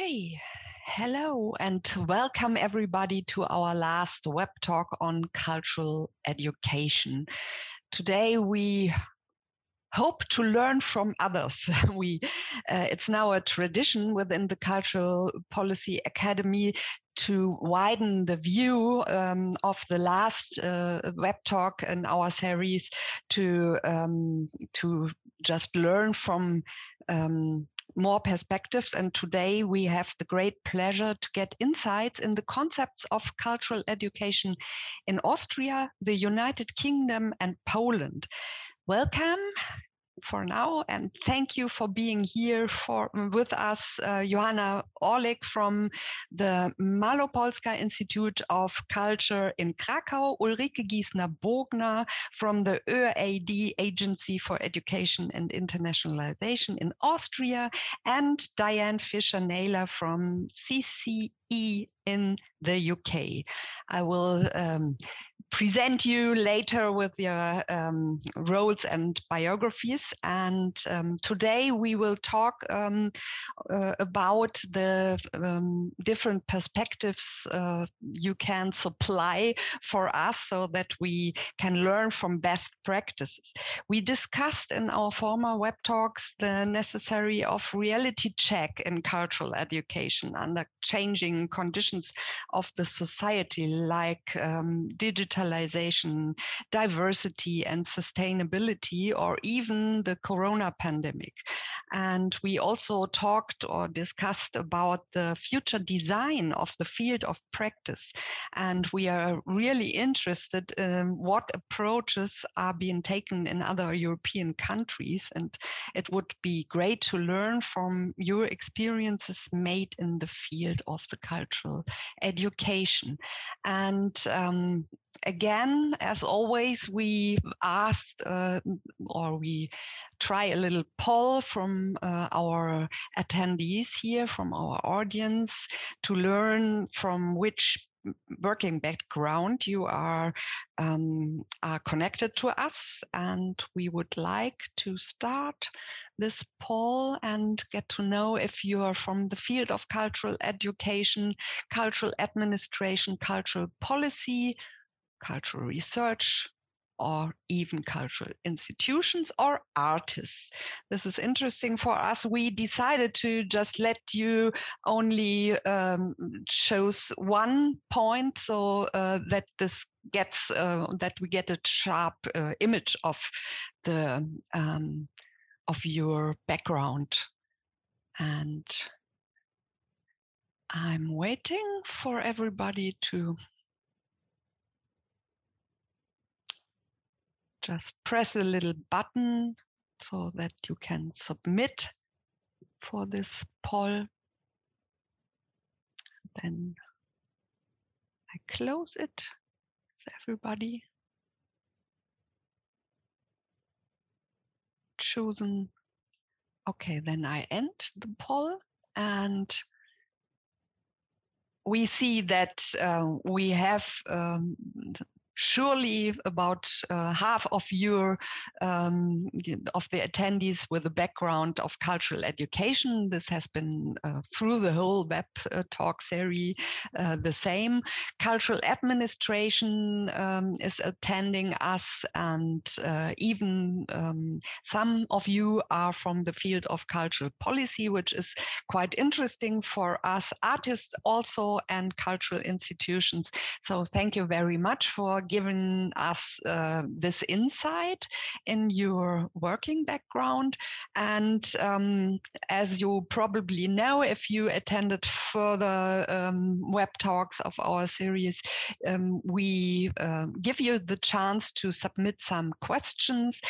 Okay, hello and welcome everybody to our last web talk on cultural education. Today we hope to learn from others. we, uh, it's now a tradition within the Cultural Policy Academy to widen the view um, of the last uh, web talk in our series to um, to just learn from um, more perspectives. And today we have the great pleasure to get insights in the concepts of cultural education in Austria, the United Kingdom, and Poland. Welcome for now. And thank you for being here for with us, uh, Johanna Orlik from the Malopolska Institute of Culture in Krakow, Ulrike Giesner-Bogner from the ÖAD Agency for Education and Internationalization in Austria, and Diane Fisher-Naylor from CCE in the UK. I will um, present you later with your um, roles and biographies. And um, today we will talk um, uh, about the um, different perspectives uh, you can supply for us so that we can learn from best practices. We discussed in our former web talks the necessary of reality check in cultural education under changing conditions of the society like um, digitalization, diversity and sustainability, or even the corona pandemic. And we also talked or discussed about the future design of the field of practice. And we are really interested in what approaches are being taken in other European countries. And it would be great to learn from your experiences made in the field of the cultural education. And um, again, as always, we asked uh, or we try a little poll from uh, our attendees here, from our audience, to learn from which working background you are um, are connected to us and we would like to start this poll and get to know if you are from the field of cultural education cultural administration cultural policy cultural research, or even cultural institutions or artists. This is interesting for us. We decided to just let you only um, shows one point so uh, that this gets uh, that we get a sharp uh, image of the um, of your background and I'm waiting for everybody to just press a little button so that you can submit for this poll. Then I close it. Is everybody chosen? Okay, then I end the poll and we see that uh, we have um, surely about uh, half of your um, of the attendees with a background of cultural education. This has been uh, through the whole web uh, talk series uh, the same. Cultural administration um, is attending us, and uh, even um, some of you are from the field of cultural policy, which is quite interesting for us artists also and cultural institutions. So thank you very much for given us uh, this insight in your working background. And um, as you probably know, if you attended further um, web talks of our series, um, we uh, give you the chance to submit some questions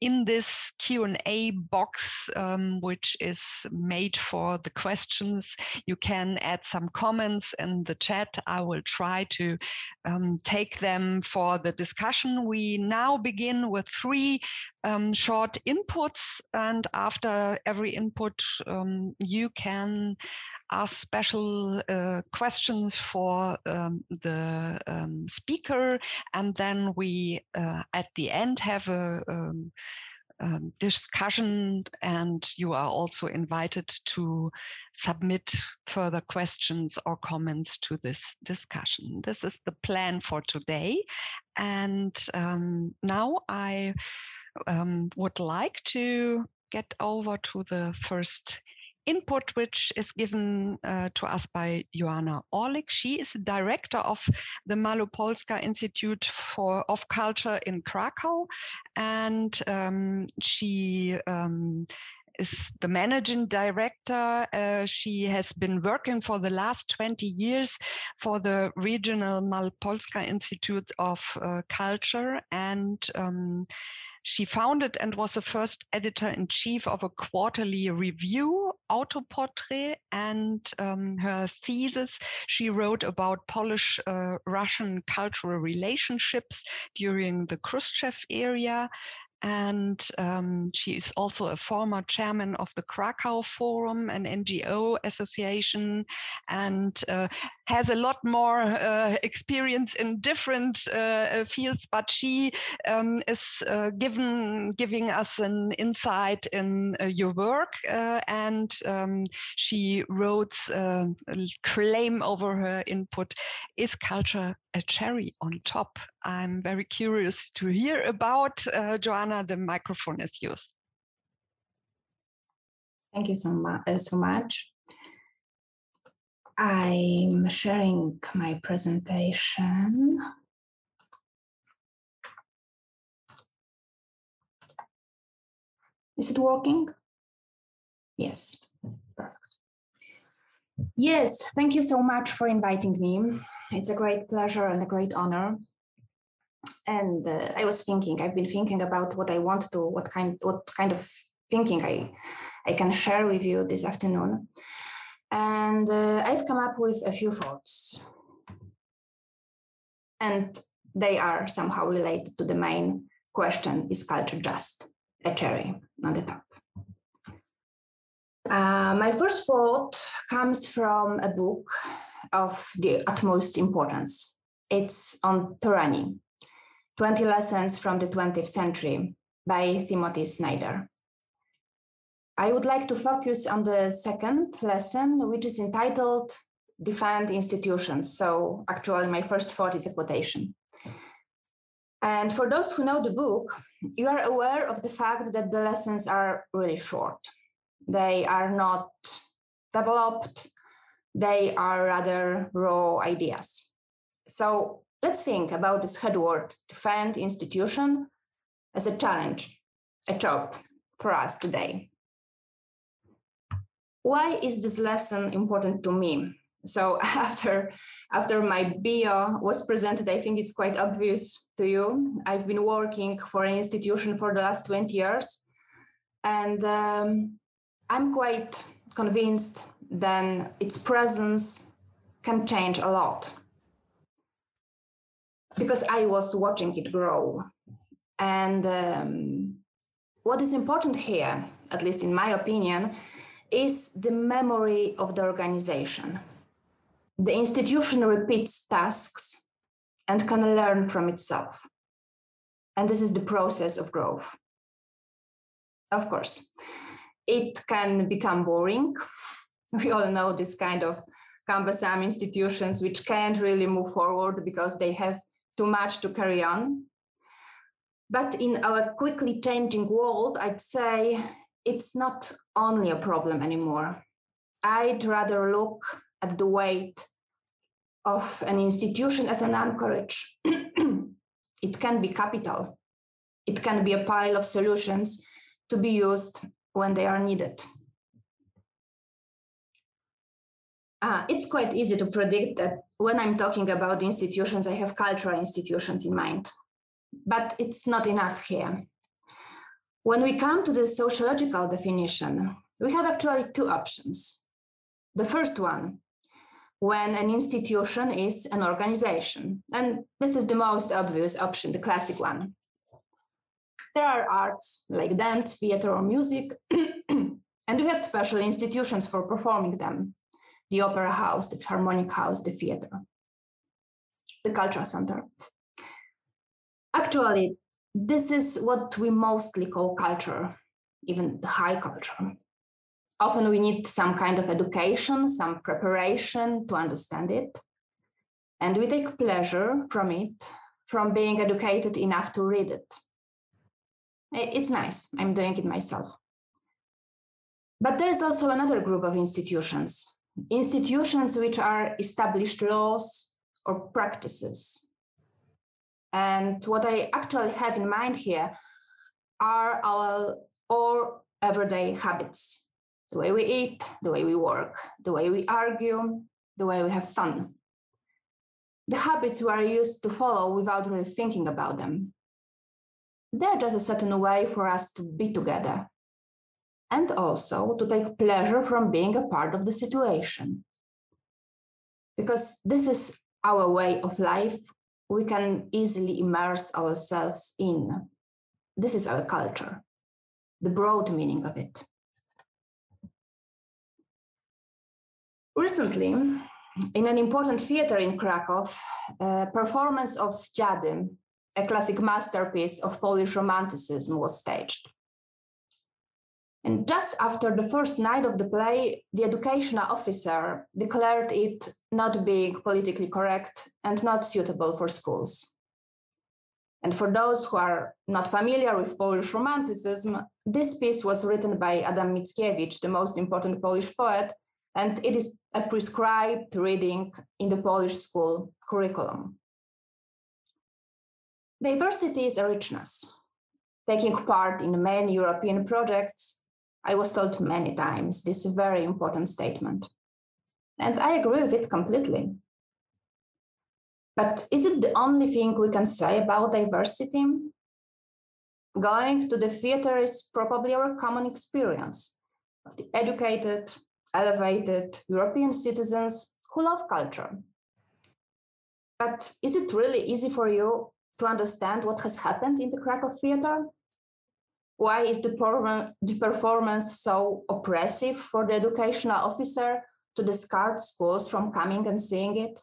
in this Q&A box, um, which is made for the questions. You can add some comments in the chat. I will try to um, take them for the discussion. We now begin with three um, short inputs, and after every input, um, you can ask special uh, questions for um, the um, speaker, and then we, uh, at the end, have a um, discussion, and you are also invited to submit further questions or comments to this discussion. This is the plan for today. And um, now I um, would like to get over to the first input which is given uh, to us by Joanna Orlik. She is director of the Malopolska Institute for of Culture in Krakow, and um, she um, is the managing director. Uh, she has been working for the last 20 years for the regional Malopolska Institute of uh, Culture and um, she founded and was the first editor in chief of a quarterly review, Autoportrait, and um, her thesis. She wrote about Polish uh, Russian cultural relationships during the Khrushchev era and um, she is also a former chairman of the Krakow Forum, an NGO association, and uh, has a lot more uh, experience in different uh, uh fields. But she um, is uh, given giving us an insight in uh, your work, and um, she wrote a claim over her input: "Is culture a cherry on top?" I'm very curious to hear about Joanna the microphone is yours. Thank you so, mu uh, so much. I'm sharing my presentation. Is it working? Yes, perfect. Yes, thank you so much for inviting me. It's a great pleasure and a great honor and uh, i was thinking i've been thinking about what i want to what kind what kind of thinking i i can share with you this afternoon and uh, i've come up with a few thoughts and they are somehow related to the main question is culture just a cherry on the top? Uh, my first thought comes from a book of the utmost importance. It's on tyranny 20 Lessons from the 20th Century by Timothy Snyder. I would like to focus on the second lesson, which is entitled Defend Institutions. So, actually, my first thought is a quotation. And for those who know the book, you are aware of the fact that the lessons are really short. They are not developed, they are rather raw ideas. So, Let's think about this headword, defend institution, as a challenge, a job for us today. Why is this lesson important to me? So after after my bio was presented, I think it's quite obvious to you. I've been working for an institution for the last 20 years, and um, I'm quite convinced that its presence can change a lot because I was watching it grow. And um, what is important here, at least in my opinion, is the memory of the organization. The institution repeats tasks and can learn from itself. And this is the process of growth. Of course, it can become boring. We all know this kind of cumbersome institutions which can't really move forward because they have too much to carry on. But in our quickly changing world, I'd say it's not only a problem anymore. I'd rather look at the weight of an institution as an anchorage. it can be capital, it can be a pile of solutions to be used when they are needed. Uh, it's quite easy to predict that when I'm talking about institutions, I have cultural institutions in mind. But it's not enough here. When we come to the sociological definition, we have actually two options. The first one, when an institution is an organization, and this is the most obvious option, the classic one. There are arts like dance, theater, or music, and we have special institutions for performing them the opera house, the harmonic house, the theater, the cultural center. Actually, this is what we mostly call culture, even the high culture. Often we need some kind of education, some preparation to understand it. And we take pleasure from it, from being educated enough to read it. It's nice. I'm doing it myself. But there's also another group of institutions, institutions which are established laws or practices. And what I actually have in mind here are our all everyday habits the way we eat, the way we work, the way we argue, the way we have fun. The habits we are used to follow without really thinking about them. They're just a certain way for us to be together and also to take pleasure from being a part of the situation. Because this is our way of life, we can easily immerse ourselves in. This is our culture, the broad meaning of it. Recently, in an important theater in Krakow, a performance of Dziady, a classic masterpiece of Polish Romanticism, was staged. And just after the first night of the play, the educational officer declared it not being politically correct and not suitable for schools. And for those who are not familiar with Polish Romanticism, this piece was written by Adam Mickiewicz, the most important Polish poet, and it is a prescribed reading in the Polish school curriculum. Diversity is a richness. Taking part in many European projects, I was told many times this very important statement. And I agree with it completely. But is it the only thing we can say about diversity? Going to the theater is probably our common experience of the educated, elevated European citizens who love culture. But is it really easy for you to understand what has happened in the Krakow theater? Why is the, the performance so oppressive for the educational officer to discard schools from coming and seeing it?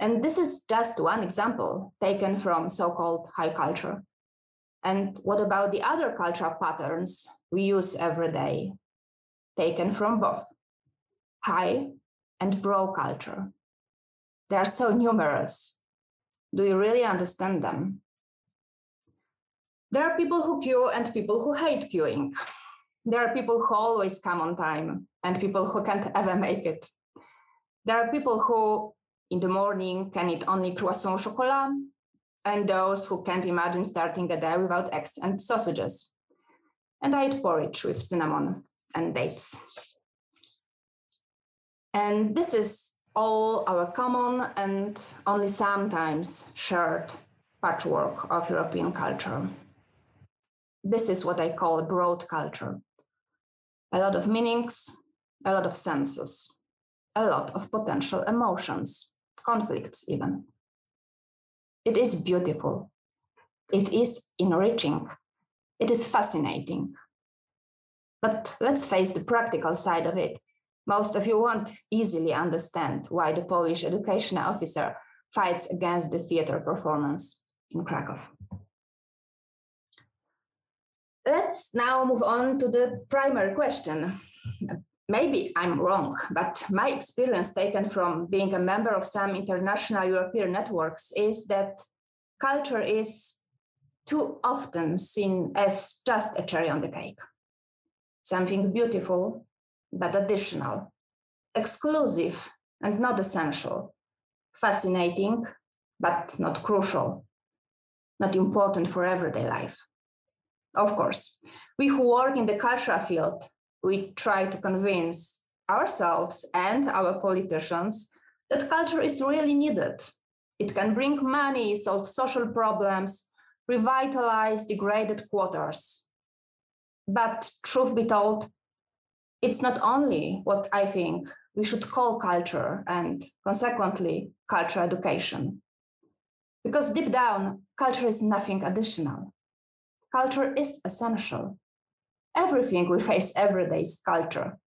And this is just one example taken from so called high culture. And what about the other cultural patterns we use every day, taken from both high and bro culture? They are so numerous. Do you really understand them? There are people who queue and people who hate queuing. There are people who always come on time and people who can't ever make it. There are people who in the morning can eat only croissant chocolat and those who can't imagine starting a day without eggs and sausages. And I eat porridge with cinnamon and dates. And this is all our common and only sometimes shared patchwork of European culture. This is what I call a broad culture. A lot of meanings, a lot of senses, a lot of potential emotions, conflicts even. It is beautiful. It is enriching. It is fascinating. But let's face the practical side of it. Most of you won't easily understand why the Polish education officer fights against the theater performance in Krakow. Let's now move on to the primary question. Maybe I'm wrong, but my experience taken from being a member of some international European networks is that culture is too often seen as just a cherry on the cake. Something beautiful, but additional, exclusive and not essential, fascinating, but not crucial, not important for everyday life. Of course, we who work in the cultural field, we try to convince ourselves and our politicians that culture is really needed. It can bring money, solve social problems, revitalize degraded quarters. But truth be told, it's not only what I think we should call culture and consequently culture education. Because deep down, culture is nothing additional culture is essential. Everything we face every day is culture.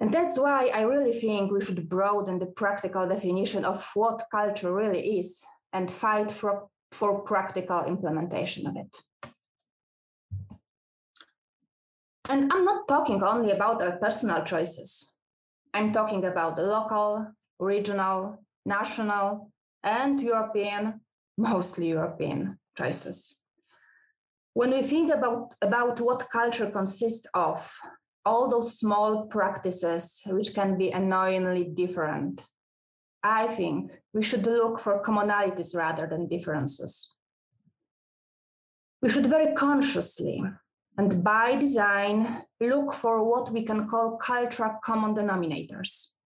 And that's why I really think we should broaden the practical definition of what culture really is and fight for for practical implementation of it. And I'm not talking only about our personal choices. I'm talking about the local, regional, national, and European, mostly European choices. When we think about, about what culture consists of, all those small practices which can be annoyingly different, I think we should look for commonalities rather than differences. We should very consciously and by design look for what we can call cultural common denominators.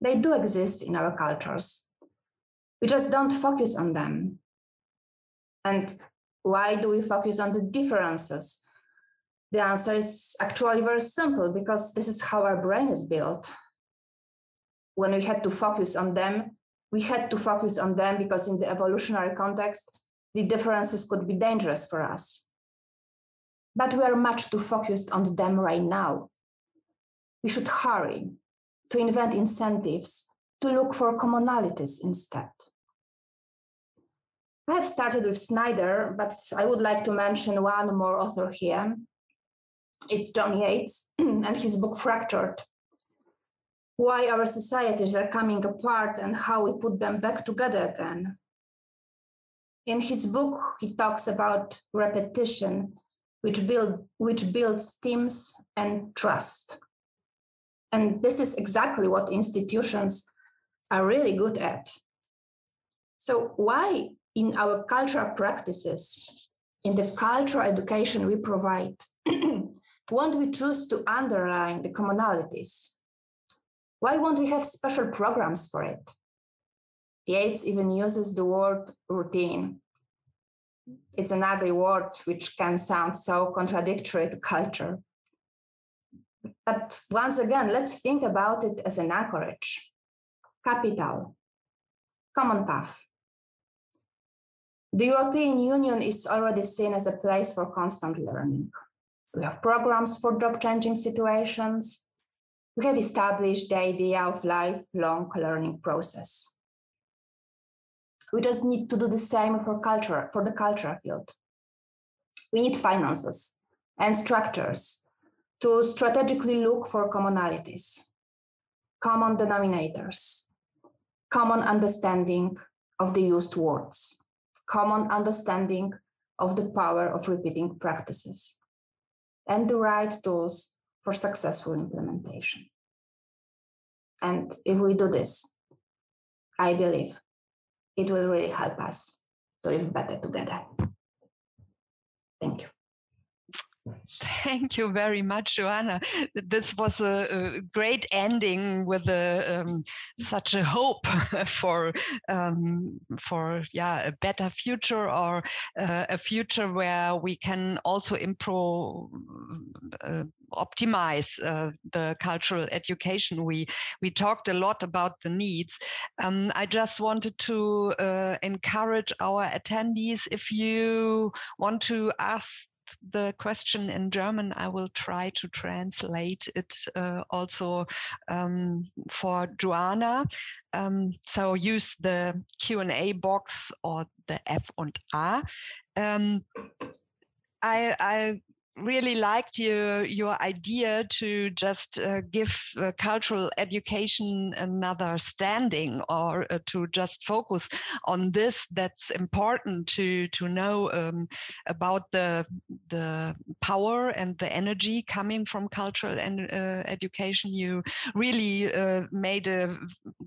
They do exist in our cultures. We just don't focus on them. And why do we focus on the differences? The answer is actually very simple because this is how our brain is built. When we had to focus on them, we had to focus on them because in the evolutionary context, the differences could be dangerous for us. But we are much too focused on them right now. We should hurry to invent incentives to look for commonalities instead. I have started with Snyder, but I would like to mention one more author here. It's Jon Yates and his book Fractured Why Our Societies Are Coming Apart and How We Put Them Back Together Again. In his book, he talks about repetition, which, build, which builds teams and trust. And this is exactly what institutions are really good at. So, why in our cultural practices, in the cultural education we provide, won't we choose to underline the commonalities? Why won't we have special programs for it? Yates even uses the word routine. It's an ugly word which can sound so contradictory to culture. But once again, let's think about it as an anchorage capital, common path, the European Union is already seen as a place for constant learning. We have programs for job changing situations. We have established the idea of lifelong learning process. We just need to do the same for culture, for the cultural field. We need finances and structures to strategically look for commonalities, common denominators, common understanding of the used words common understanding of the power of repeating practices, and the right tools for successful implementation. And if we do this, I believe it will really help us to live better together. Thank you. Thank you very much, Joanna. This was a, a great ending with a, um, such a hope for um, for yeah a better future or uh, a future where we can also improve. Uh, optimize uh, the cultural education we we talked a lot about the needs um, i just wanted to uh, encourage our attendees if you want to ask the question in German, I will try to translate it uh, also um, for Joanna. Um, so use the Q&A box or the F and A. Um, I, I really liked your your idea to just uh, give uh, cultural education another standing or uh, to just focus on this that's important to to know um, about the the power and the energy coming from cultural and uh, education. You really uh, made a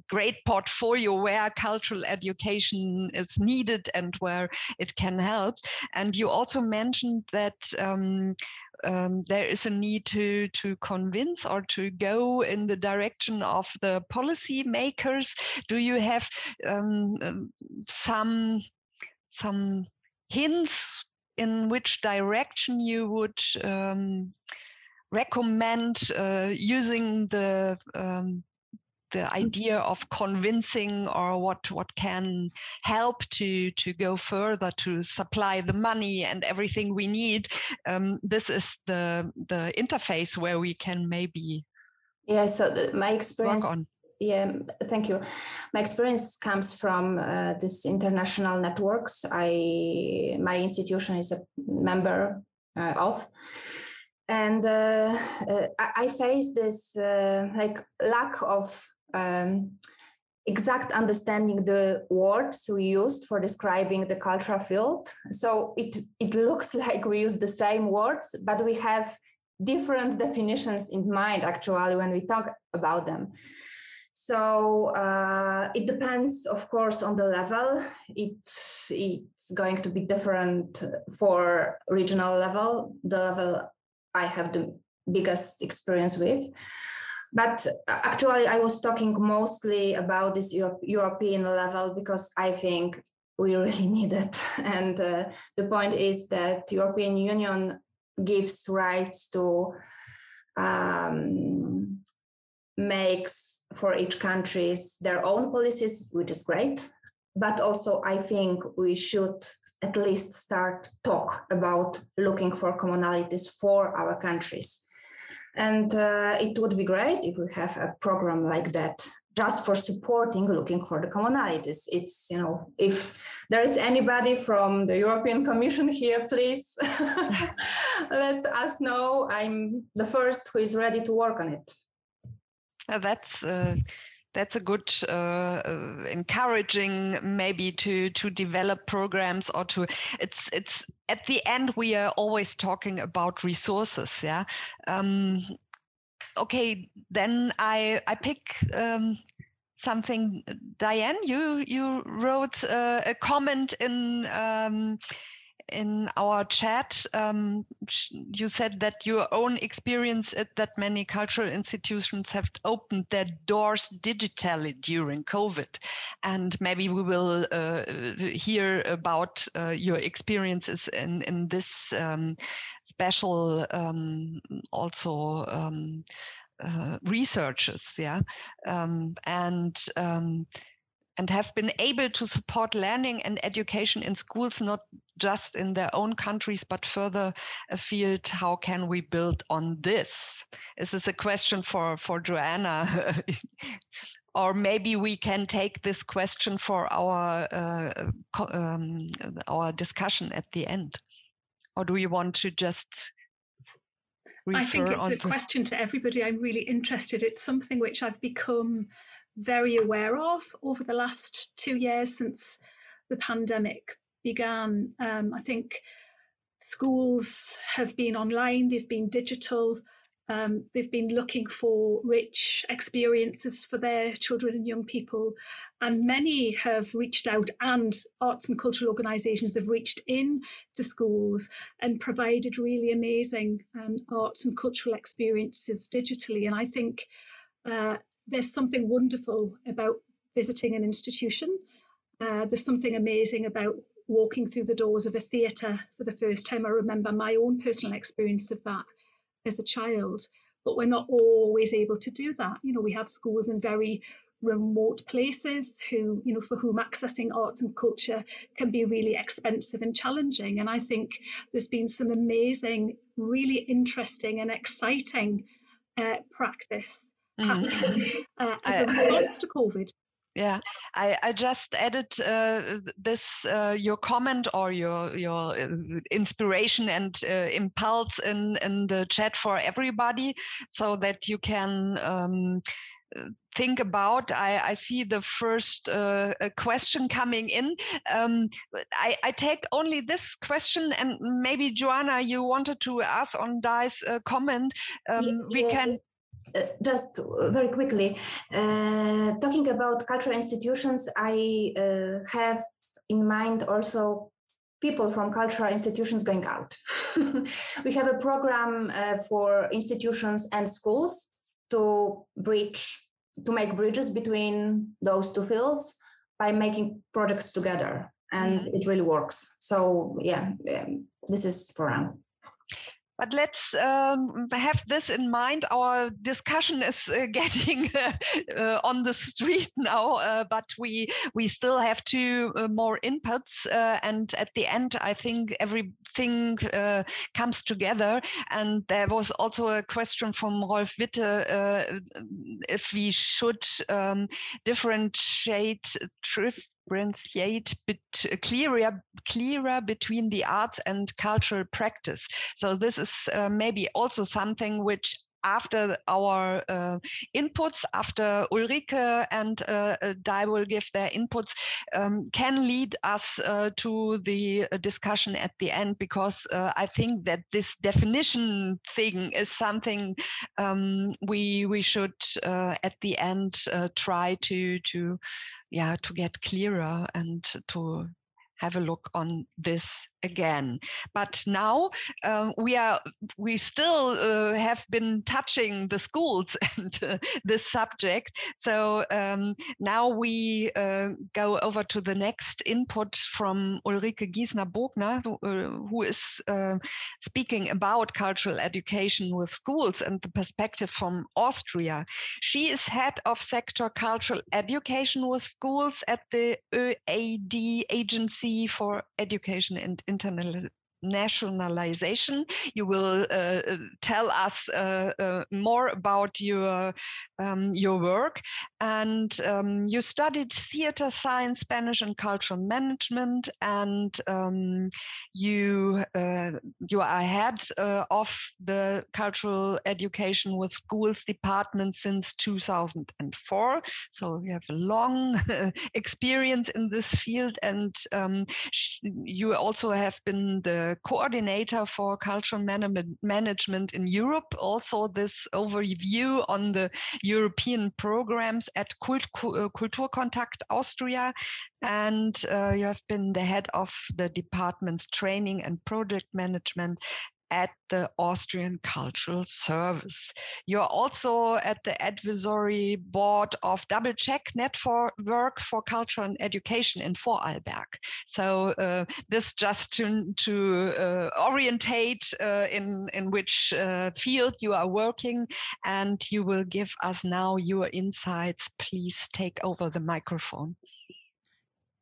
great portfolio where cultural education is needed and where it can help. And you also mentioned that um, um, there is a need to to convince or to go in the direction of the policy makers. Do you have um, um, some some hints in which direction you would um, recommend uh, using the um, the mm. idea of convincing or what what can help to to go further to supply the money and everything we need um, this is the the interface where we can maybe yeah so the, my experience yeah, thank you. My experience comes from uh, this international networks. I my institution is a member uh, of, and uh, uh I, face this uh, like lack of um, exact understanding the words we used for describing the cultural field. So it it looks like we use the same words, but we have different definitions in mind actually when we talk about them. So uh, it depends, of course, on the level. It, it's going to be different for regional level, the level I have the biggest experience with. But actually, I was talking mostly about this Europe, European level because I think we really need it. And uh, the point is that European Union gives rights to um, makes for each countries their own policies, which is great. But also, I think we should at least start talk about looking for commonalities for our countries. And uh, it would be great if we have a program like that just for supporting looking for the commonalities. It's you know if there is anybody from the european commission here please let us know. I'm the first who is ready to work on it. Uh, that's uh, that's a good uh, uh, encouraging maybe to to develop programs or to it's it's at the end we are always talking about resources yeah? Um, okay then i i pick um, something. Diane you you wrote uh, a comment in um, in our chat, um, you said that your own experience at that many cultural institutions have opened their doors digitally during COVID. And maybe we will uh, hear about uh, your experiences in, in this um, special um, also um, uh, researches. Yeah. Um, and um, and have been able to support learning and education in schools, not just in their own countries, but further afield. How can we build on this? Is this a question for, for Joanna? or maybe we can take this question for our uh, um, our discussion at the end. Or do you want to just I think it's a question to everybody. I'm really interested. It's something which I've become very aware of over the last two years since the pandemic began. Um, I think schools have been online, they've been digital, um, they've been looking for rich experiences for their children and young people. And many have reached out, and arts and cultural organisations have reached in to schools and provided really amazing um, arts and cultural experiences digitally. And I think uh, there's something wonderful about visiting an institution. Uh, there's something amazing about walking through the doors of a theatre for the first time. I remember my own personal experience of that as a child, but we're not always able to do that. You know, we have schools in very remote places who, you know, for whom accessing arts and culture can be really expensive and challenging. And I think there's been some amazing, really interesting and exciting uh, practice mm-hmm. uh, as a response to COVID. Yeah, I, I just added uh, this uh, your comment or your your uh, inspiration and uh, impulse in in the chat for everybody, so that you can. Um, think about i, I see the first uh, question coming in um, I, I, take only this question and maybe joanna you wanted to ask on Dai's uh, comment um, yes. we can just very quickly, uh, talking about cultural institutions, I uh, have in mind also people from cultural institutions going out. we have a program uh, for institutions and schools to bridge, to make bridges between those two fields by making projects together, and mm-hmm. it really works. So yeah, um, this is program. But let's um, have this in mind. Our discussion is uh, getting uh, on the street now, uh, but we we still have two uh, more inputs, uh, and at the end, I think everything uh, comes together. And there was also a question from Rolf Witte if we should um, differentiate differentiate bit clearer clearer between the arts and cultural practice. So this is uh, maybe also something which after our uh, inputs, after Ulrike and uh, uh, Dai will give their inputs, um, can lead us uh, to the uh, discussion at the end, because uh, I think that this definition thing is something um, we we should at the end try to to yeah to get clearer and to have a look on this again. But now uh, we are we still uh, have been touching the schools and uh, this subject. So um, now we uh, go over to the next input from Ulrike Giesner-Bogner, who, uh, who is uh, speaking about cultural education with schools and the perspective from Austria. She is head of sector cultural education with schools at the ÖAD Agency for Education and internal internationalization. You will uh, tell us uh, uh, more about your um, your work, and um, you studied theater science, Spanish, and cultural management, and um, you uh, you are head uh, of the cultural education with schools department since 2004. So you have a long experience in this field, and um, you also have been the coordinator for cultural man management in Europe. Also, this overview on the European programs at Kult uh, Kulturkontakt Austria. And uh, you have been the head of the department's training and project management at the Austrian Cultural Service. You're also at the advisory board of Double Check Network for Culture and Education in Vorarlberg. So uh, this just to, to uh, orientate uh, in, in which uh, field you are working and you will give us now your insights. Please take over the microphone.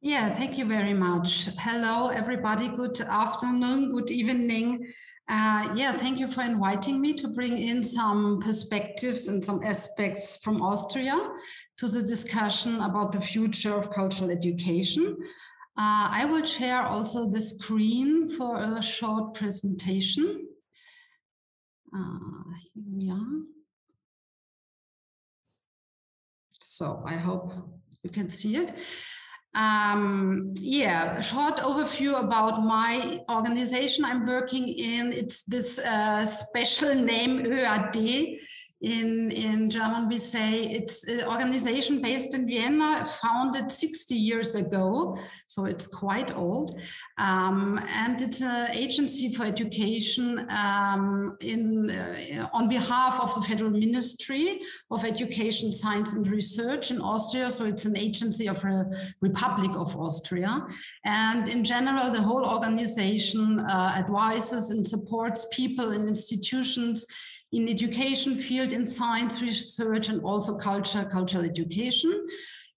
Yeah, thank you very much. Hello, everybody. Good afternoon, good evening. Uh, yeah, thank you for inviting me to bring in some perspectives and some aspects from Austria to the discussion about the future of cultural education. Uh, I will share also the screen for a short presentation. Uh, yeah. So I hope you can see it. Um, yeah, short overview about my organization I'm working in. It's this uh, special name ÖAD in, in German, we say it's an organization based in Vienna, founded 60 years ago, so it's quite old. Um, and it's an agency for education um, in, uh, on behalf of the Federal Ministry of Education, Science and Research in Austria. So it's an agency of the Republic of Austria. And in general, the whole organization uh, advises and supports people and institutions in education field, in science research, and also culture, cultural education.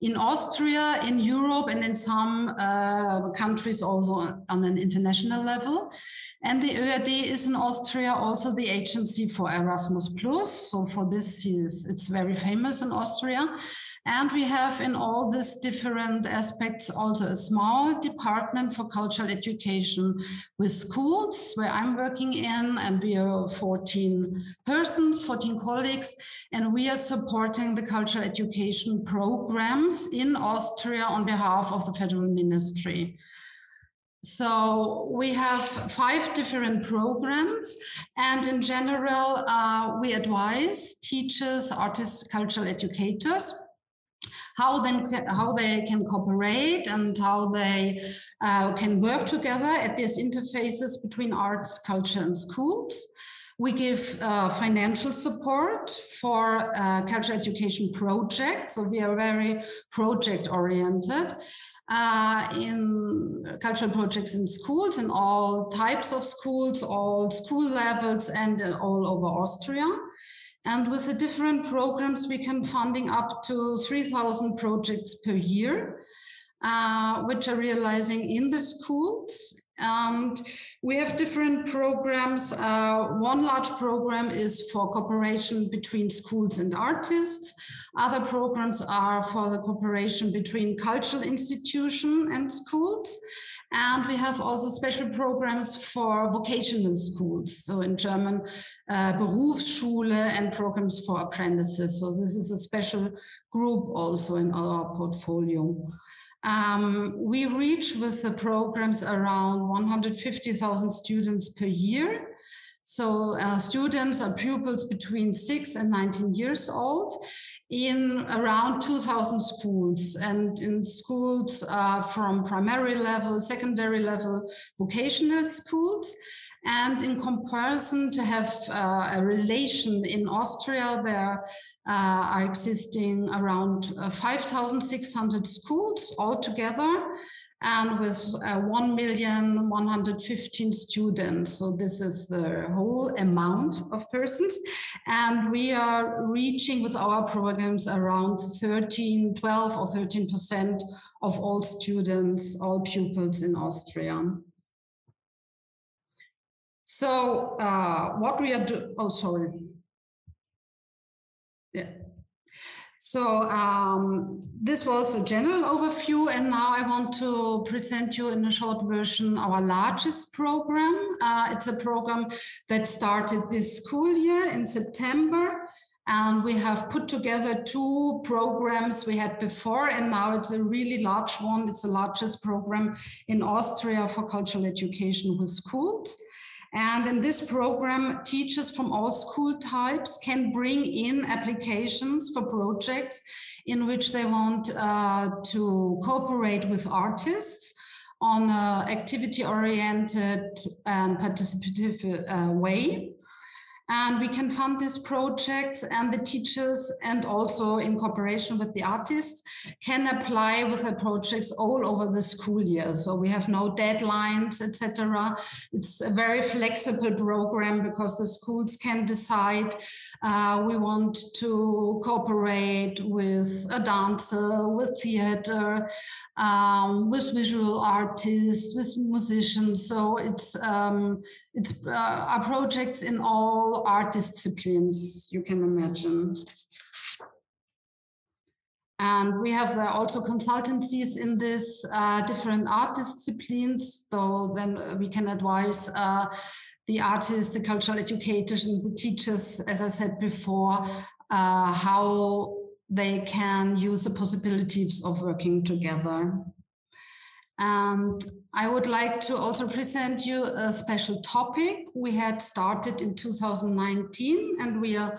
In Austria, in Europe, and in some uh, countries also on an international level. And the ÖAD is in Austria also the agency for Erasmus Plus. So for this, it's very famous in Austria. And we have in all these different aspects also a small department for cultural education with schools where I'm working in, and we are 14 persons, 14 colleagues, and we are supporting the cultural education programs in Austria on behalf of the federal ministry. So we have five different programs, and in general, uh, we advise teachers, artists, cultural educators how then how they can cooperate and how they uh, can work together at these interfaces between arts, culture, and schools. We give uh, financial support for uh, cultural education projects. So we are very project oriented uh, in cultural projects in schools, in all types of schools, all school levels, and all over Austria. And with the different programs, we can funding up to 3,000 projects per year, uh, which are realizing in the schools. And we have different programs. Uh, one large program is for cooperation between schools and artists. Other programs are for the cooperation between cultural institution and schools. And we have also special programs for vocational schools. So in German, uh, Berufsschule and programs for apprentices. So this is a special group also in our portfolio. Um, we reach with the programs around 150,000 students per year. So uh, students are pupils between 6 and 19 years old in around 2000 schools and in schools uh, from primary level, secondary level, vocational schools. And in comparison to have uh, a relation in Austria, there uh, are existing around uh, 5,600 schools altogether and with uh, 1,115 students. So this is the whole amount of persons. And we are reaching with our programs around 13, 12 or 13% of all students, all pupils in Austria. So uh, what we are doing, oh, sorry. Yeah. So um, this was a general overview, and now I want to present you in a short version our largest program. Uh, it's a program that started this school year in September, and we have put together two programs we had before, and now it's a really large one. It's the largest program in Austria for cultural education with schools. And in this program, teachers from all school types can bring in applications for projects in which they want uh, to cooperate with artists on an activity-oriented and participative uh, way. And we can fund these projects and the teachers and also in cooperation with the artists can apply with the projects all over the school year. So we have no deadlines, etc. It's a very flexible program because the schools can decide uh, we want to cooperate with a dancer, with theater, um, with visual artists, with musicians. So it's um, it's uh, our projects in all art disciplines you can imagine. And we have uh, also consultancies in this uh, different art disciplines, so then we can advise uh, the artists, the cultural educators, and the teachers, as I said before, uh, how they can use the possibilities of working together. And I would like to also present you a special topic we had started in 2019, and we are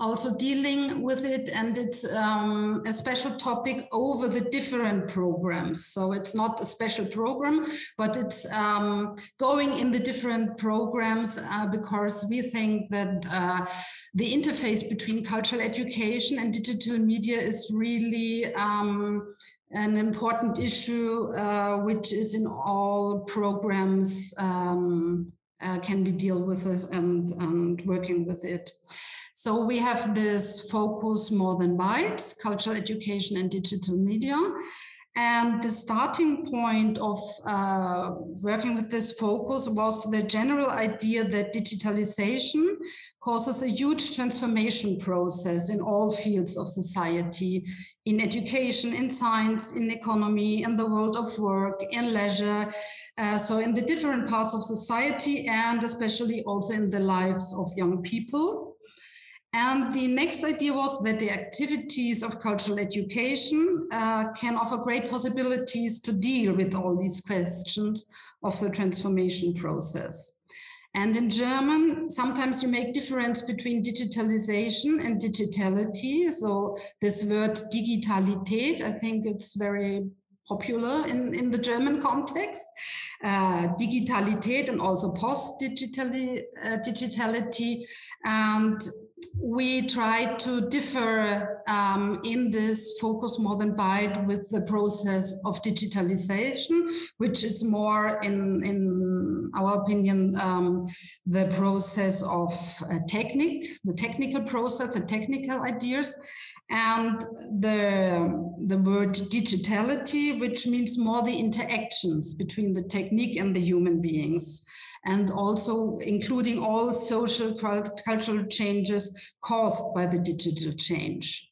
also dealing with it. And it's um, a special topic over the different programs. So it's not a special program, but it's um, going in the different programs uh, because we think that uh, the interface between cultural education and digital media is really um, an important issue, uh, which is in all programs um, uh, can be dealt with and, and working with it. So we have this focus more than bytes, cultural education and digital media. And the starting point of uh, working with this focus was the general idea that digitalization causes a huge transformation process in all fields of society, in education, in science, in economy, in the world of work, in leisure, uh, so in the different parts of society and especially also in the lives of young people. And the next idea was that the activities of cultural education uh, can offer great possibilities to deal with all these questions of the transformation process. And in German, sometimes you make difference between digitalization and digitality. So this word Digitalität, I think it's very popular in, in the German context. Uh, Digitalität and also post-digitality. Uh, digitality. And we try to differ um, in this focus more than byte with the process of digitalization, which is more, in, in our opinion, um, the process of uh, technique, the technical process, the technical ideas, and the, the word digitality, which means more the interactions between the technique and the human beings and also including all social cultural changes caused by the digital change.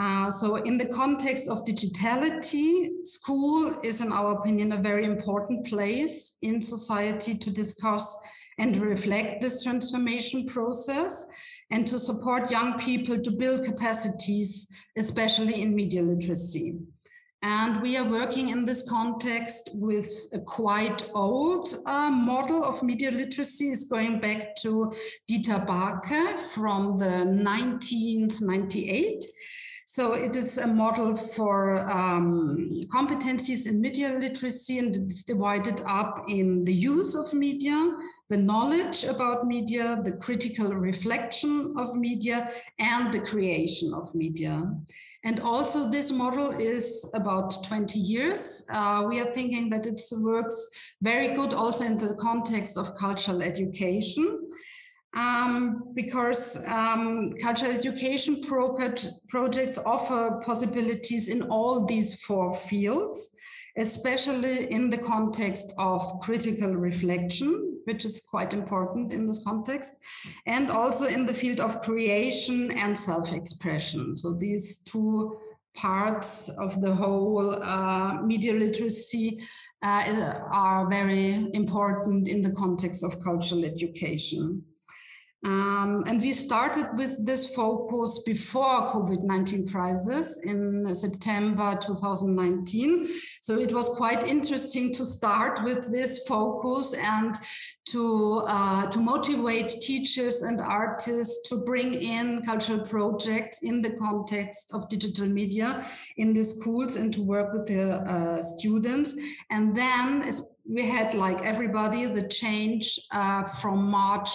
Uh, so in the context of digitality, school is, in our opinion, a very important place in society to discuss and reflect this transformation process and to support young people to build capacities, especially in media literacy. And we are working in this context with a quite old uh, model of media literacy is going back to Dieter Baacke from the 1998. So it is a model for um, competencies in media literacy and it's divided up in the use of media, the knowledge about media, the critical reflection of media, and the creation of media. And also this model is about 20 years. Uh, we are thinking that it works very good also in the context of cultural education. Um, because um, cultural education pro projects offer possibilities in all these four fields especially in the context of critical reflection, which is quite important in this context, and also in the field of creation and self-expression. So these two parts of the whole uh, media literacy uh, are very important in the context of cultural education. Um, and we started with this focus before COVID-19 crisis in September 2019. So it was quite interesting to start with this focus and to, uh, to motivate teachers and artists to bring in cultural projects in the context of digital media in the schools and to work with the uh, students. And then we had like everybody, the change uh, from March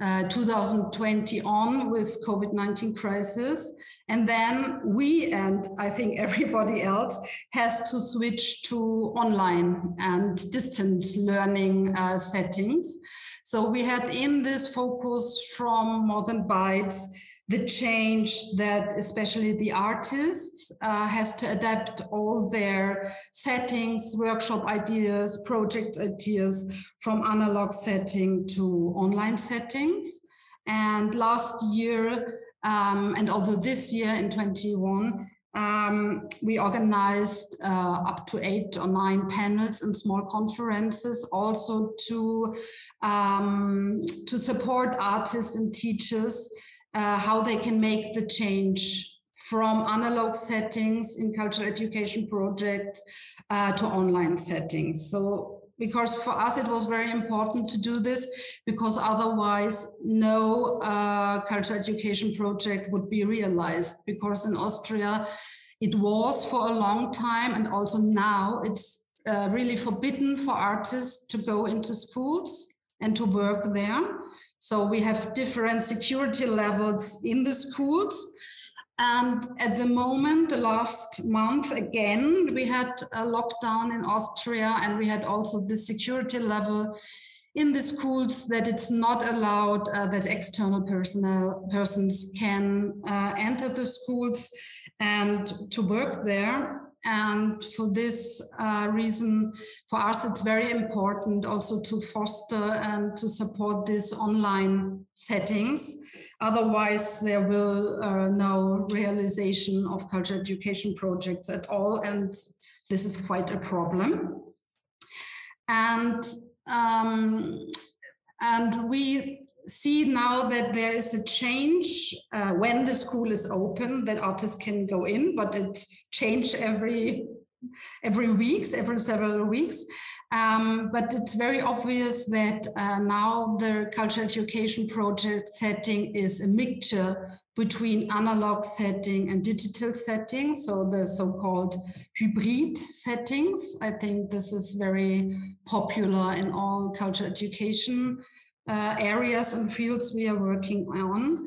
uh, 2020 on with COVID-19 crisis. And then we, and I think everybody else, has to switch to online and distance learning uh, settings. So we had in this focus from More Than Bytes the change that especially the artists uh, has to adapt all their settings, workshop ideas, project ideas from analog setting to online settings. And last year, um, and although this year in 21, um, we organized uh, up to eight or nine panels and small conferences also to, um, to support artists and teachers uh, how they can make the change from analog settings in cultural education projects uh, to online settings. So because for us it was very important to do this because otherwise no uh, cultural education project would be realized because in Austria it was for a long time and also now it's uh, really forbidden for artists to go into schools and to work there. So we have different security levels in the schools. And at the moment, the last month, again, we had a lockdown in Austria and we had also the security level in the schools that it's not allowed uh, that external personnel persons can uh, enter the schools and to work there. And for this uh, reason, for us, it's very important also to foster and to support these online settings. Otherwise, there will uh, no realization of culture education projects at all. And this is quite a problem. And um, and we see now that there is a change uh, when the school is open that artists can go in, but it's changed every every weeks, every several weeks. Um, but it's very obvious that uh, now the cultural education project setting is a mixture between analog setting and digital setting, so the so-called hybrid settings. I think this is very popular in all cultural education uh, areas and fields we are working on.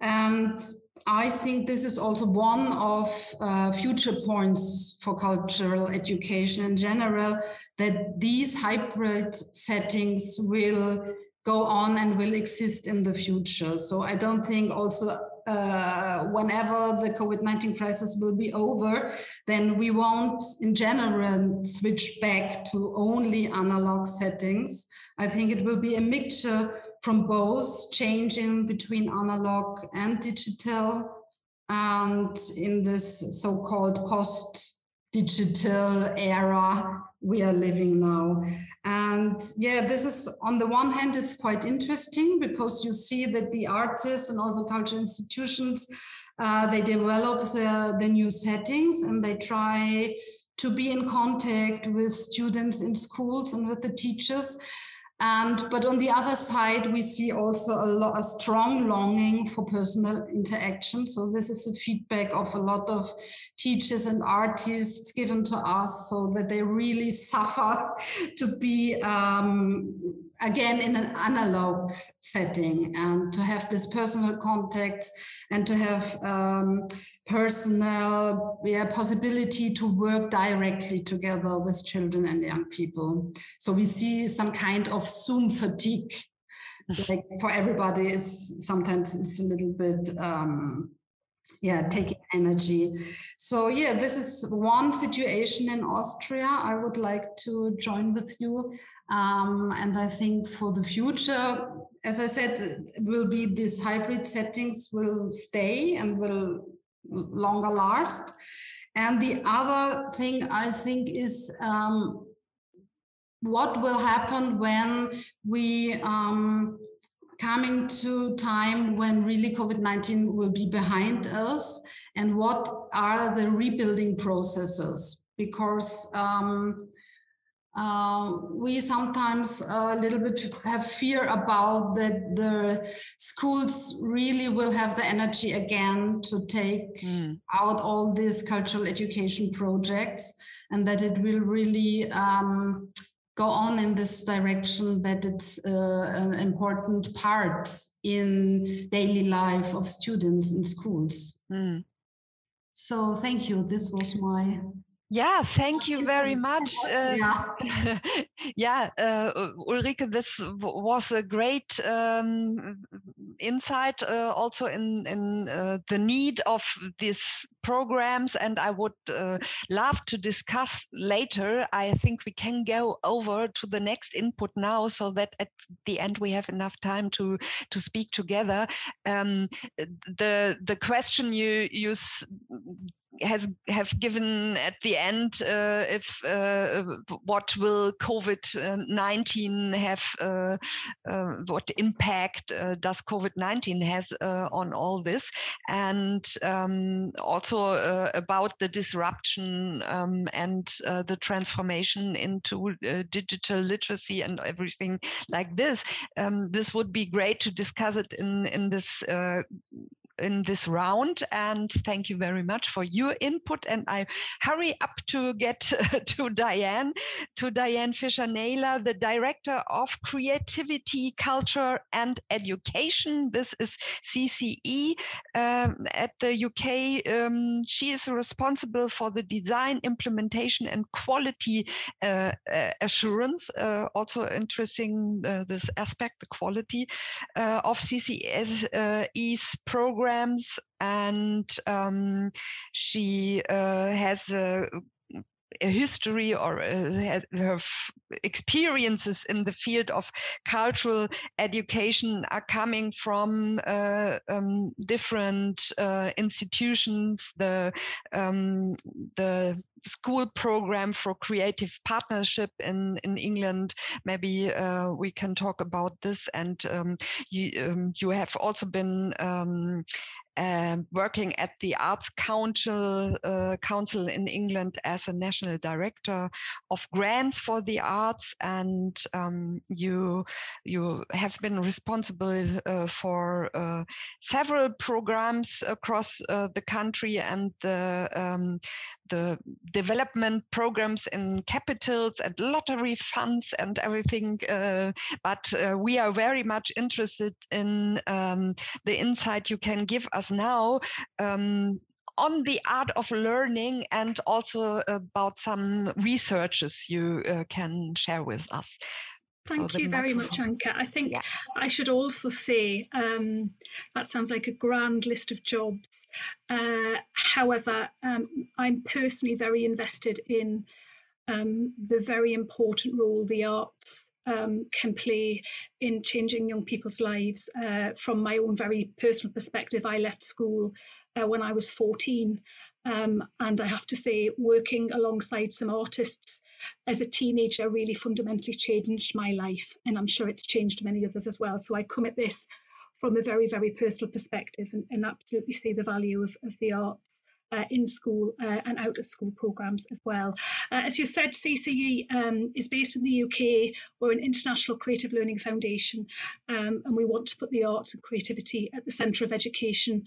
And I think this is also one of uh, future points for cultural education in general, that these hybrid settings will go on and will exist in the future. So I don't think also uh, whenever the COVID-19 crisis will be over, then we won't in general switch back to only analog settings. I think it will be a mixture from both changing between analog and digital and in this so-called post-digital era we are living now. And yeah, this is on the one hand, it's quite interesting because you see that the artists and also cultural institutions, uh, they develop the, the new settings and they try to be in contact with students in schools and with the teachers. And but on the other side, we see also a, lot, a strong longing for personal interaction. So this is a feedback of a lot of teachers and artists given to us, so that they really suffer to be um, again in an analog setting and to have this personal contact and to have um, personal yeah, possibility to work directly together with children and young people. So we see some kind of Zoom fatigue. like for everybody, it's sometimes it's a little bit um, yeah taking energy so yeah this is one situation in austria i would like to join with you um, and i think for the future as i said will be these hybrid settings will stay and will longer last and the other thing i think is um, what will happen when we um, coming to time when really COVID-19 will be behind us and what are the rebuilding processes? Because um, uh, we sometimes a little bit have fear about that the schools really will have the energy again to take mm. out all these cultural education projects and that it will really um, go on in this direction that it's uh, an important part in daily life of students in schools. Mm. So thank you. This was my yeah, thank you very much. Uh, yeah, uh, Ulrike, this was a great um, insight uh, also in, in uh, the need of these programs. And I would uh, love to discuss later. I think we can go over to the next input now so that at the end we have enough time to, to speak together. Um, the, the question you, you has have given at the end uh, if uh, what will COVID nineteen have uh, uh what impact uh, does COVID nineteen has uh, on all this and um, also about the disruption um, and the transformation into digital literacy and everything like this. Um, this would be great to discuss it in in this in this round. And thank you very much for your input. And I hurry up to get to Diane, to Diane Fisher Naylor, the Director of Creativity, Culture and Education. This is CCE um, at the UK. Um, she is responsible for the design, implementation, and quality uh, uh, assurance. Uh, also interesting uh, this aspect, the quality uh, of CCE's uh, program programs and um, she uh, has a a history or uh, her experiences in the field of cultural education are coming from uh, um, different uh, institutions, the um, the school program for creative partnership in, in England. Maybe uh, we can talk about this. And um, you, um, you have also been um, um, working at the Arts Council, uh, Council in England as a national director of grants for the arts, and um, you you have been responsible uh, for uh, several programs across uh, the country and the um, the development programs in capitals and lottery funds and everything. Uh, but uh, we are very much interested in um, the insight you can give us now um, on the art of learning and also about some researches you uh, can share with us. Thank so you very much, Anka. I think yeah. I should also say um, that sounds like a grand list of jobs. Uh, however, um, I'm personally very invested in um, the very important role the arts um, can play in changing young people's lives. Uh, from my own very personal perspective, I left school uh, when I was 14. Um, and I have to say, working alongside some artists as a teenager really fundamentally changed my life. And I'm sure it's changed many others as well. So I come at this from a very, very personal perspective and, and absolutely see the value of, of the arts uh, in school uh, and out of school programs as well. Uh, as you said, CCE um, is based in the UK. We're an international creative learning foundation, um, and we want to put the arts and creativity at the centre of education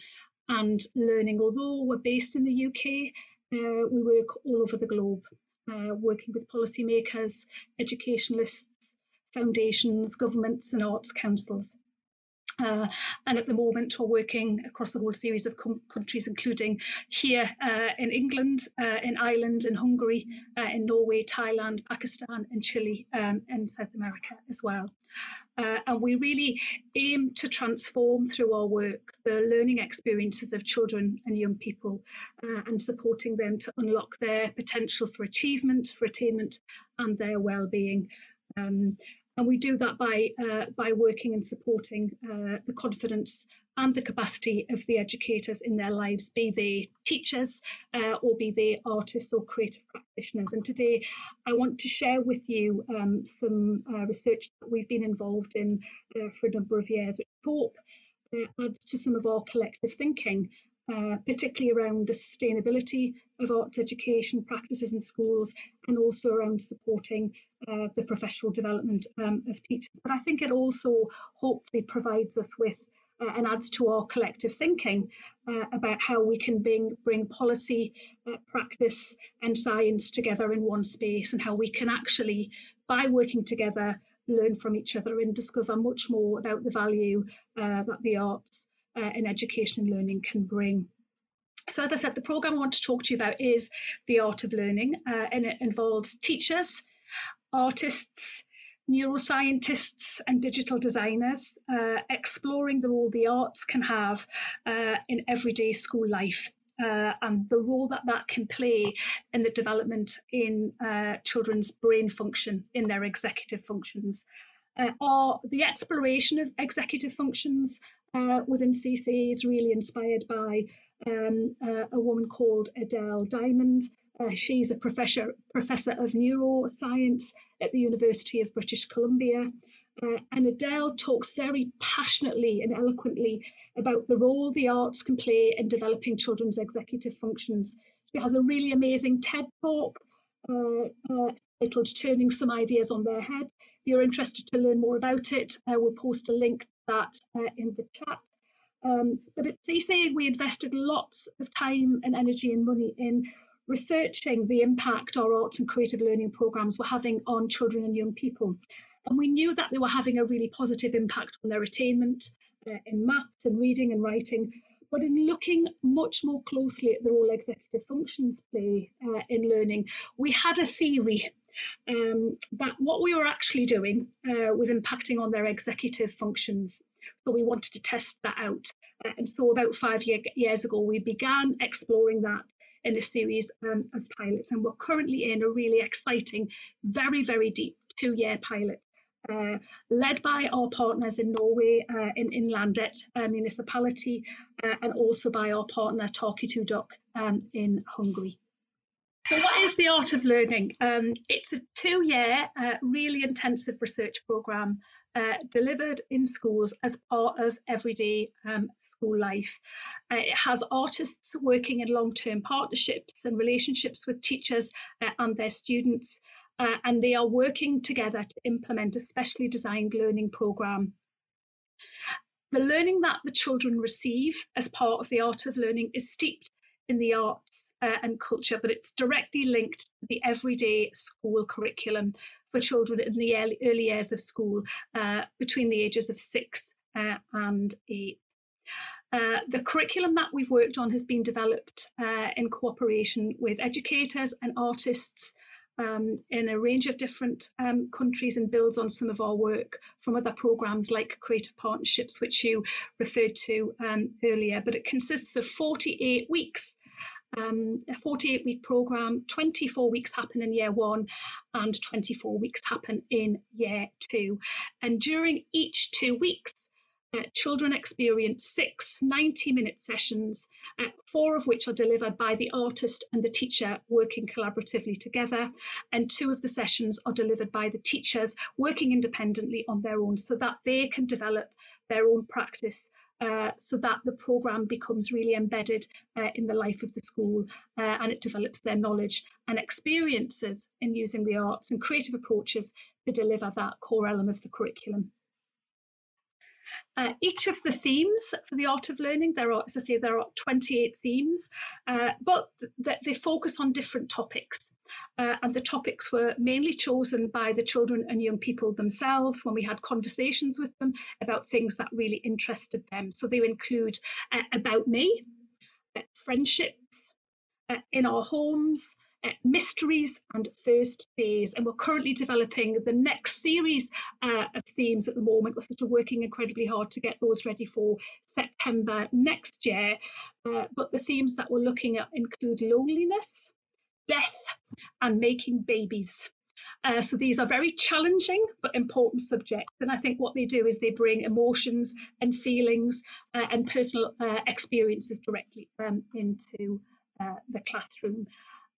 and learning. Although we're based in the UK, uh, we work all over the globe, uh, working with policymakers, educationalists, foundations, governments, and arts councils. Uh, and at the moment, we're working across a whole series of com- countries, including here uh, in England, uh, in Ireland, in Hungary, uh, in Norway, Thailand, Pakistan, and Chile, um, and South America as well. Uh, and we really aim to transform through our work the learning experiences of children and young people uh, and supporting them to unlock their potential for achievement, for attainment, and their well-being. Um, and we do that by, uh, by working and supporting uh, the confidence and the capacity of the educators in their lives, be they teachers uh, or be they artists or creative practitioners. And today I want to share with you um, some uh, research that we've been involved in uh, for a number of years, which I hope uh, adds to some of our collective thinking uh, particularly around the sustainability of arts education practices in schools and also around supporting uh, the professional development um, of teachers. But I think it also hopefully provides us with uh, and adds to our collective thinking uh, about how we can bring, bring policy, uh, practice, and science together in one space, and how we can actually, by working together, learn from each other and discover much more about the value that the arts uh, in education and learning can bring. So as I said, the programme I want to talk to you about is the art of learning uh, and it involves teachers, artists, neuroscientists and digital designers uh, exploring the role the arts can have uh, in everyday school life uh, and the role that that can play in the development in uh, children's brain function in their executive functions. Uh, are the exploration of executive functions uh, within CCE is really inspired by um, uh, a woman called Adele Diamond. Uh, she's a professor professor of neuroscience at the University of British Columbia. Uh, and Adele talks very passionately and eloquently about the role the arts can play in developing children's executive functions. She has a really amazing TED talk uh, uh, titled Turning Some Ideas on Their Head. If you're interested to learn more about it, I will post a link that uh, in the chat. Um, but at CCE, we invested lots of time and energy and money in researching the impact our arts and creative learning programs were having on children and young people. And we knew that they were having a really positive impact on their attainment uh, in maths and reading and writing. But in looking much more closely at the role executive functions play uh, in learning, we had a theory um, that what we were actually doing uh, was impacting on their executive functions. So we wanted to test that out. Uh, and so about five year, years ago, we began exploring that in a series um, of pilots. And we're currently in a really exciting, very, very deep two year pilot. Uh, led by our partners in Norway, uh, in Innlandet uh, municipality, uh, and also by our partner Tarki Tudok um, in Hungary. So, what is the Art of Learning? Um, it's a two year, uh, really intensive research programme uh, delivered in schools as part of everyday um, school life. Uh, it has artists working in long term partnerships and relationships with teachers uh, and their students, uh, and they are working together to implement a specially designed learning programme. The learning that the children receive as part of the art of learning is steeped in the arts uh, and culture, but it's directly linked to the everyday school curriculum for children in the early, early years of school uh, between the ages of six uh, and eight. Uh, the curriculum that we've worked on has been developed uh, in cooperation with educators and artists um, in a range of different um, countries and builds on some of our work from other programs like Creative Partnerships, which you referred to um, earlier. But it consists of 48 weeks um, a 48 week program, 24 weeks happen in year one and 24 weeks happen in year two. And during each two weeks, uh, children experience six 90 minute sessions, uh, four of which are delivered by the artist and the teacher working collaboratively together, and two of the sessions are delivered by the teachers working independently on their own so that they can develop their own practice uh, so that the programme becomes really embedded uh, in the life of the school uh, and it develops their knowledge and experiences in using the arts and creative approaches to deliver that core element of the curriculum. Uh, each of the themes for the art of learning, there are, as I say, there are 28 themes, uh, but th they focus on different topics. Uh, and the topics were mainly chosen by the children and young people themselves when we had conversations with them about things that really interested them. So they include uh, about me, uh, friendships, uh, in our homes, uh, mysteries and first days. And we're currently developing the next series uh, of themes at the moment. We're sort of working incredibly hard to get those ready for September next year. but the themes that we're looking at include loneliness, death, and making babies. Uh, so these are very challenging but important subjects. And I think what they do is they bring emotions and feelings uh, and personal uh, experiences directly um, into uh, the classroom.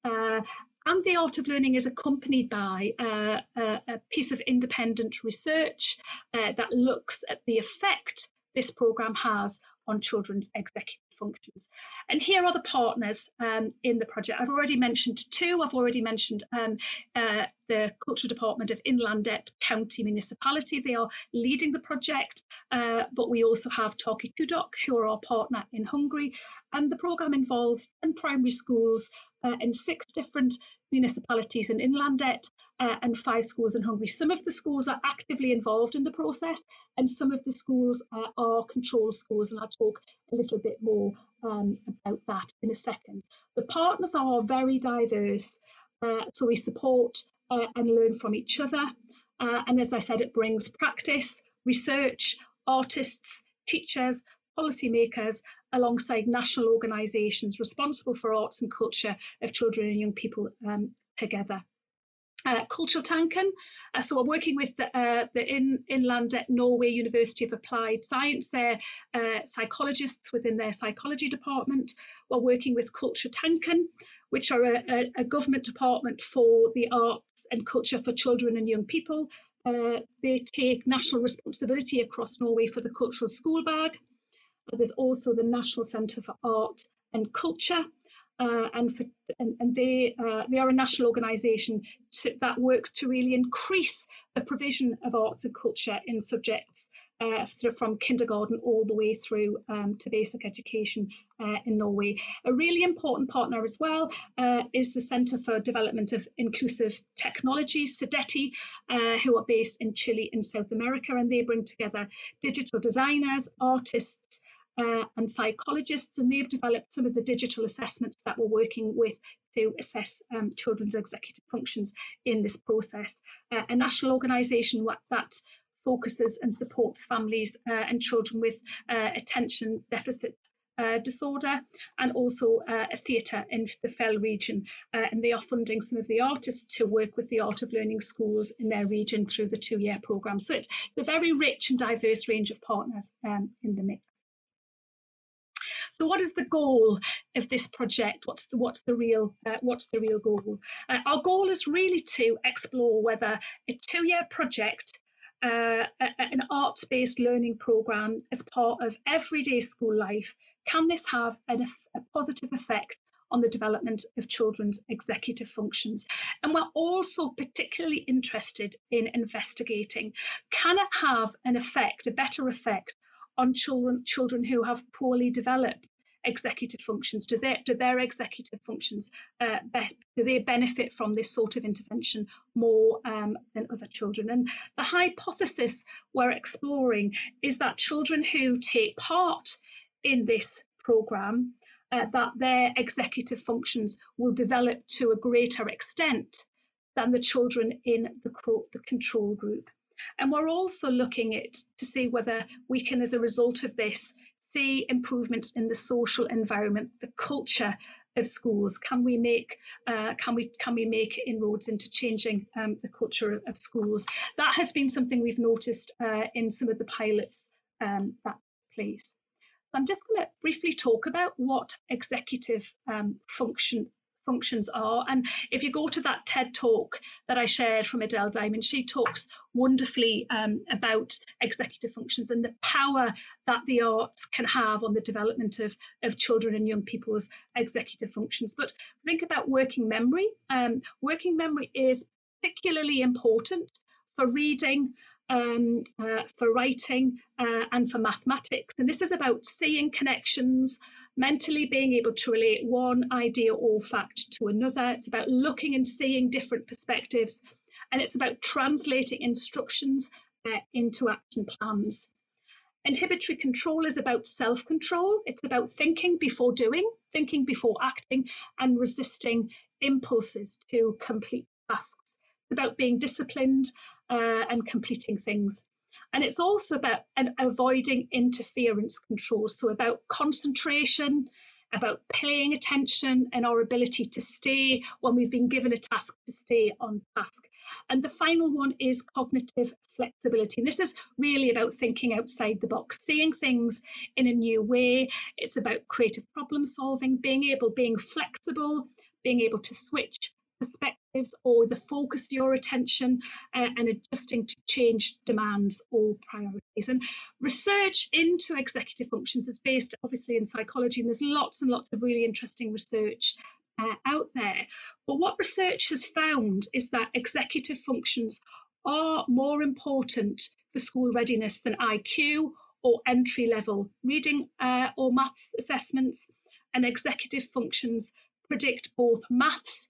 Uh, and the art of learning is accompanied by uh, a, a, piece of independent research that looks at the effect this programme has on children's executive functions. And here are the partners um, in the project. I've already mentioned two. I've already mentioned um, uh, the Culture Department of Innlandet County Municipality. They are leading the project, uh, but we also have Tarki Tudok, who are our partner in Hungary. And the programme involves 10 primary schools uh, in six different municipalities in Innlandet uh, and five schools in Hungary. Some of the schools are actively involved in the process and some of the schools uh, are control schools and I'll talk a little bit more um, about that in a second. The partners are very diverse uh, so we support uh, and learn from each other uh, and as I said it brings practice, research, artists, teachers, policymakers alongside national organisations responsible for arts and culture of children and young people um, together. Uh, Tanken. Uh, so I'm working with the, uh, the in, Inlandet Norway University of Applied Science, their uh, psychologists within their psychology department. We're working with Kulturtanken, which are a, a, a, government department for the arts and culture for children and young people. Uh, they take national responsibility across Norway for the cultural school bag. There's also the National Centre for Art and Culture, uh, and, for, and, and they uh, they are a national organisation that works to really increase the provision of arts and culture in subjects uh, from kindergarten all the way through um, to basic education uh, in Norway. A really important partner as well uh, is the Centre for Development of Inclusive Technology, CEDETI, uh, who are based in Chile in South America, and they bring together digital designers, artists, uh, and psychologists, and they've developed some of the digital assessments that we're working with to assess um, children's executive functions in this process. Uh, a national organisation that focuses and supports families uh, and children with uh, attention deficit uh, disorder and also uh, a theatre in the Fell region. Uh, and they are funding some of the artists who work with the Art of Learning schools in their region through the two year programme. So it's, a very rich and diverse range of partners um, in the mix. So, what is the goal of this project? What's the what's the real uh, what's the real goal? Uh, our goal is really to explore whether a two-year project uh, an arts-based learning program as part of everyday school life, can this have an, a positive effect on the development of children's executive functions? And we're also particularly interested in investigating, can it have an effect, a better effect on children, children who have poorly developed executive functions? Do, they, do their executive functions, uh, be, do they benefit from this sort of intervention more um, than other children? And the hypothesis we're exploring is that children who take part in this programme, uh, that their executive functions will develop to a greater extent than the children in the, the control group. And we're also looking at to see whether we can, as a result of this, see improvements in the social environment, the culture of schools? Can we make uh, can we can we make inroads into changing um, the culture of, schools? That has been something we've noticed uh, in some of the pilots um, that place. I'm just going to briefly talk about what executive um, function functions are. And if you go to that TED talk that I shared from Adele Diamond, she talks wonderfully um, about executive functions and the power that the arts can have on the development of, of children and young people's executive functions. But think about working memory. Um, working memory is particularly important for reading, um, uh, for writing uh, and for mathematics. And this is about seeing connections, mentally being able to relate one idea or fact to another. It's about looking and seeing different perspectives, and it's about translating instructions uh, into action plans. Inhibitory control is about self control, it's about thinking before doing, thinking before acting, and resisting impulses to complete tasks. It's about being disciplined uh, and completing things. And it's also about and avoiding interference control. So about concentration, about paying attention and our ability to stay when we've been given a task to stay on task. And the final one is cognitive flexibility. And this is really about thinking outside the box, seeing things in a new way. It's about creative problem solving, being able, being flexible, being able to switch perspectives or the focus of your attention uh, and adjusting to change demands or priorities. And research into executive functions is based obviously in psychology, and there's lots and lots of really interesting research uh, out there. But what research has found is that executive functions are more important for school readiness than IQ or entry level reading uh, or maths assessments. And executive functions predict both maths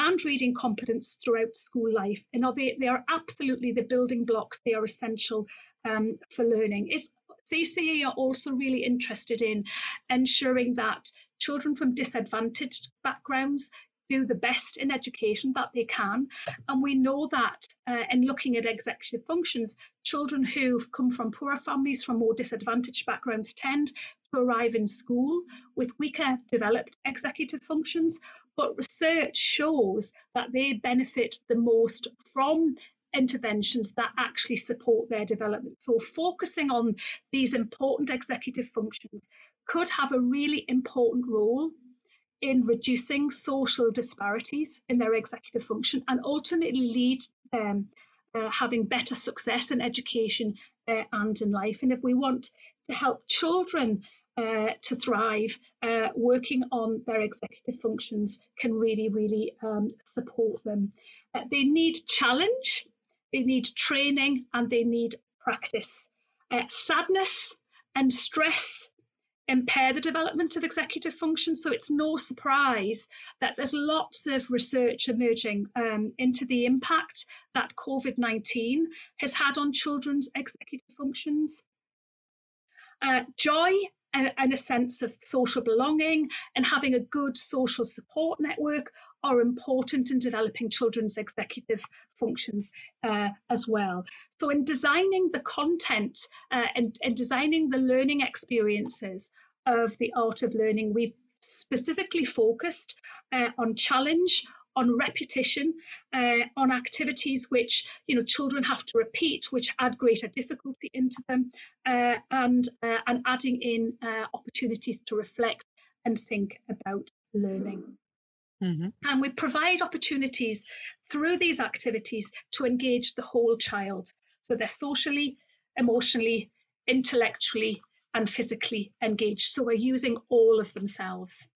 and reading competence throughout school life. And they, they are absolutely the building blocks, they are essential um, for learning. It's, are also really interested in ensuring that children from disadvantaged backgrounds do the best in education that they can. And we know that uh, in looking at executive functions, children who've come from poorer families, from more disadvantaged backgrounds, tend to arrive in school with weaker developed executive functions, but research shows that they benefit the most from interventions that actually support their development. So, focusing on these important executive functions could have a really important role in reducing social disparities in their executive function and ultimately lead them uh, having better success in education uh, and in life. And if we want to help children uh, to thrive, uh, working on their executive functions can really, really um, support them. Uh, they need challenge, they need training, and they need practice. Uh, sadness and stress impair the development of executive function. So it's no surprise that there's lots of research emerging um, into the impact that COVID 19 has had on children's executive functions. Uh, joy and, and a sense of social belonging and having a good social support network are important in developing children's executive functions uh, as well. So, in designing the content uh, and, and designing the learning experiences of the art of learning, we've specifically focused uh, on challenge, on repetition, uh, on activities which you know children have to repeat, which add greater difficulty into them, uh, and uh, and adding in uh, opportunities to reflect and think about learning. Mm-hmm. And we provide opportunities through these activities to engage the whole child. So they're socially, emotionally, intellectually, and physically engaged. So we're using all of themselves.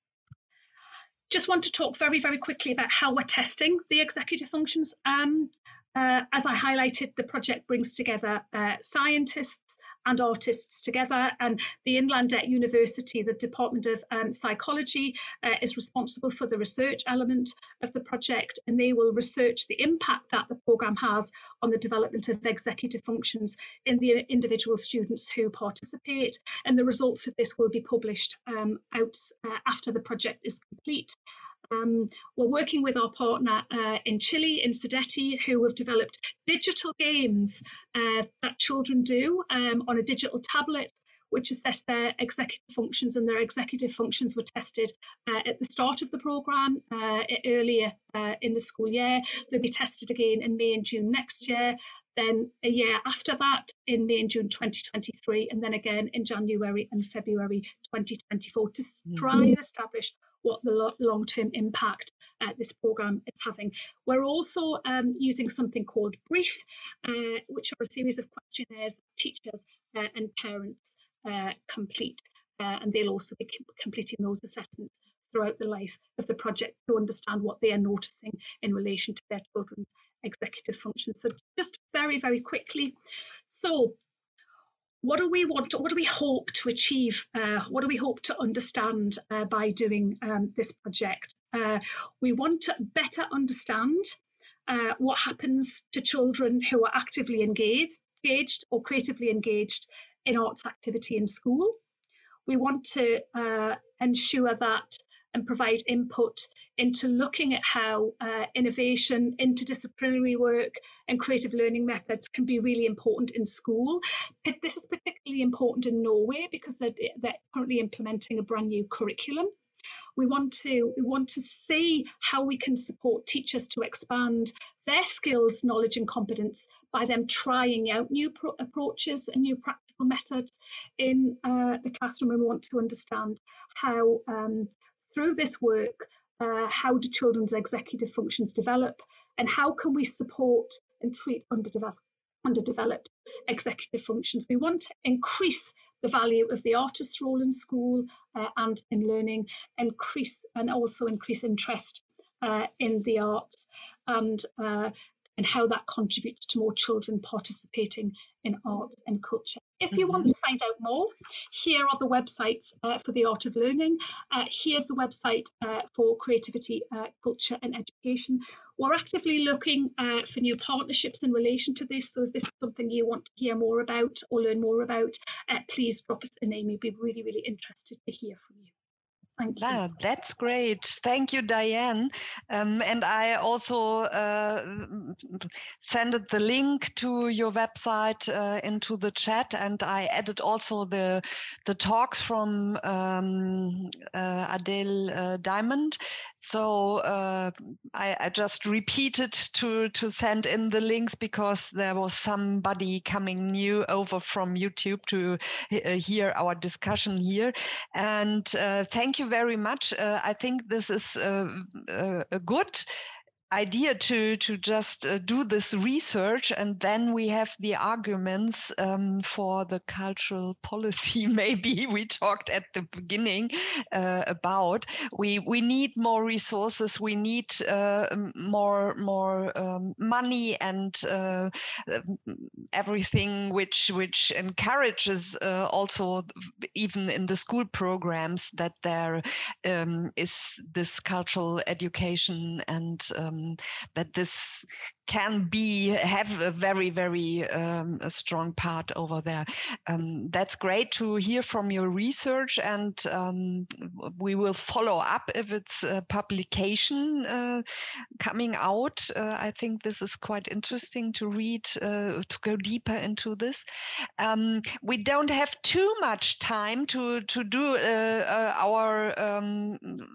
Just want to talk very, very quickly about how we're testing the executive functions. Um, uh, as I highlighted, the project brings together uh, scientists, and artists together. And the Inland University, the Department of um, Psychology, uh, is responsible for the research element of the project, and they will research the impact that the programme has on the development of executive functions in the individual students who participate. And the results of this will be published um, out uh, after the project is complete. Um, we're working with our partner uh, in Chile, in CEDETI, who have developed digital games uh, that children do um, on a digital tablet, which assess their executive functions, and their executive functions were tested uh, at the start of the programme uh, earlier uh, in the school year. They'll be tested again in May and June next year. Then a year after that, in May and June 2023, and then again in January and February 2024 to try and establish what the long-term impact uh, this program is having. We're also um, using something called Brief, uh, which are a series of questionnaires teachers uh, and parents uh, complete, uh, and they'll also be completing those assessments throughout the life of the project to understand what they are noticing in relation to their children's executive functions. So just very, very quickly. So what do we want to, what do we hope to achieve uh, what do we hope to understand uh, by doing um, this project? Uh, we want to better understand uh, what happens to children who are actively engaged engaged or creatively engaged in arts activity in school. We want to uh, ensure that and provide input into looking at how uh, innovation, interdisciplinary work, and creative learning methods can be really important in school. This is particularly important in Norway because they're, they're currently implementing a brand new curriculum. We want to we want to see how we can support teachers to expand their skills, knowledge, and competence by them trying out new pro- approaches and new practical methods in uh, the classroom. And we want to understand how um, through this work, uh, how do children's executive functions develop and how can we support and treat underdeveloped, underdeveloped executive functions? We want to increase the value of the artist's role in school uh, and in learning, increase and also increase interest uh, in the arts and uh, and how that contributes to more children participating in arts and culture. If you want mm-hmm. to find out more, here are the websites uh, for the Art of Learning. Uh, here's the website uh, for creativity, uh, culture and education. We're actively looking uh, for new partnerships in relation to this. So if this is something you want to hear more about or learn more about, uh, please drop us a name. We'd be really, really interested to hear from you. Thank you. Ah, that's great. Thank you, Diane. Um, and I also uh, sent the link to your website uh, into the chat, and I added also the the talks from um, uh, Adele uh, Diamond. So uh, I, I, just repeated to to send in the links because there was somebody coming new over from YouTube to uh, hear our discussion here. And thank you you very much. Uh, I think this is uh, uh a good idea to to just uh, do this research and then we have the arguments um, for the cultural policy maybe we talked at the beginning uh, about. We we need more resources. We need uh, more more um, money and uh, everything which which encourages uh, also even in the school programs that there um, is this cultural education and um, um, that this can be have a very very um, a strong part over there. Um, that's great to hear from your research, and um, we will follow up if it's a publication uh, coming out. Uh, I think this is quite interesting to read uh, to go deeper into this. Um, we don't have too much time to to do uh, uh, our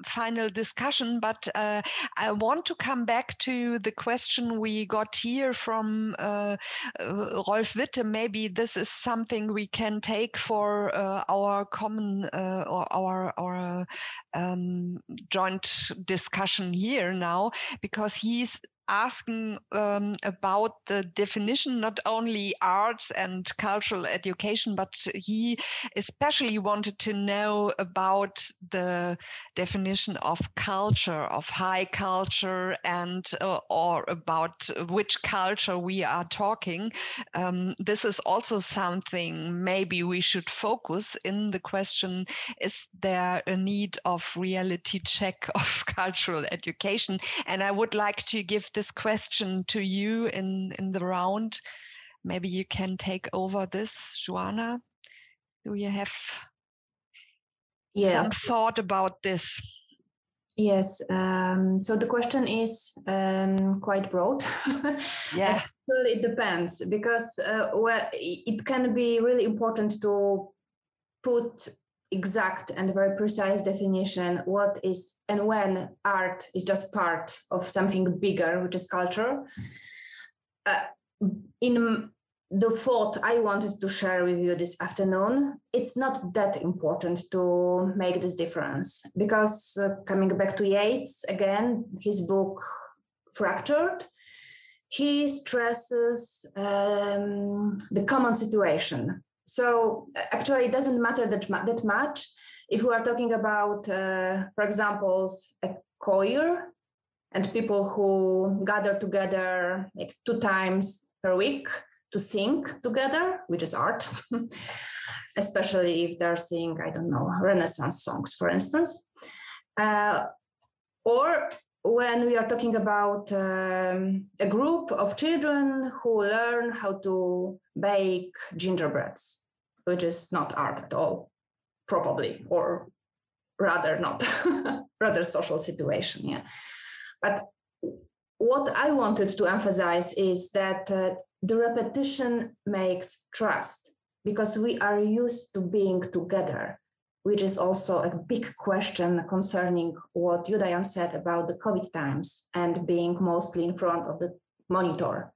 final discussion, but uh, I want to come back to the question we got here from uh, uh, Rolf Witte. Maybe this is something we can take for uh, our common uh, or our our um, joint discussion here now, because he's asking um, about the definition, not only arts and cultural education, but he especially wanted to know about the definition of culture, of high culture, and uh, or about which culture we are talking. Um, this is also something maybe we should focus in the question: Is there a need of reality check of cultural education? And I would like to give this question to you in, in the round. Maybe you can take over this, Joanna. Do you have yeah. some thought about this? Yes. Um, so the question is um, quite broad. yeah. well, it depends because uh, well, it can be really important to put exact and very precise definition what is and when art is just part of something bigger which is culture. Uh, in the thought i wanted to share with you this afternoon it's not that important to make this difference because uh, coming back to Yates again his book fractured he stresses um, the common situation so actually, it doesn't matter that, that much if we are talking about, uh, for example, a choir and people who gather together like two times per week to sing together, which is art, especially if they're singing, I don't know, Renaissance songs, for instance. Uh, or when we are talking about um, a group of children who learn how to bake gingerbreads, which is not art at all, probably, or rather not, rather social situation. Yeah. But what I wanted to emphasize is that uh, the repetition makes trust because we are used to being together which is also a big question concerning what Judayan said about the COVID times and being mostly in front of the monitor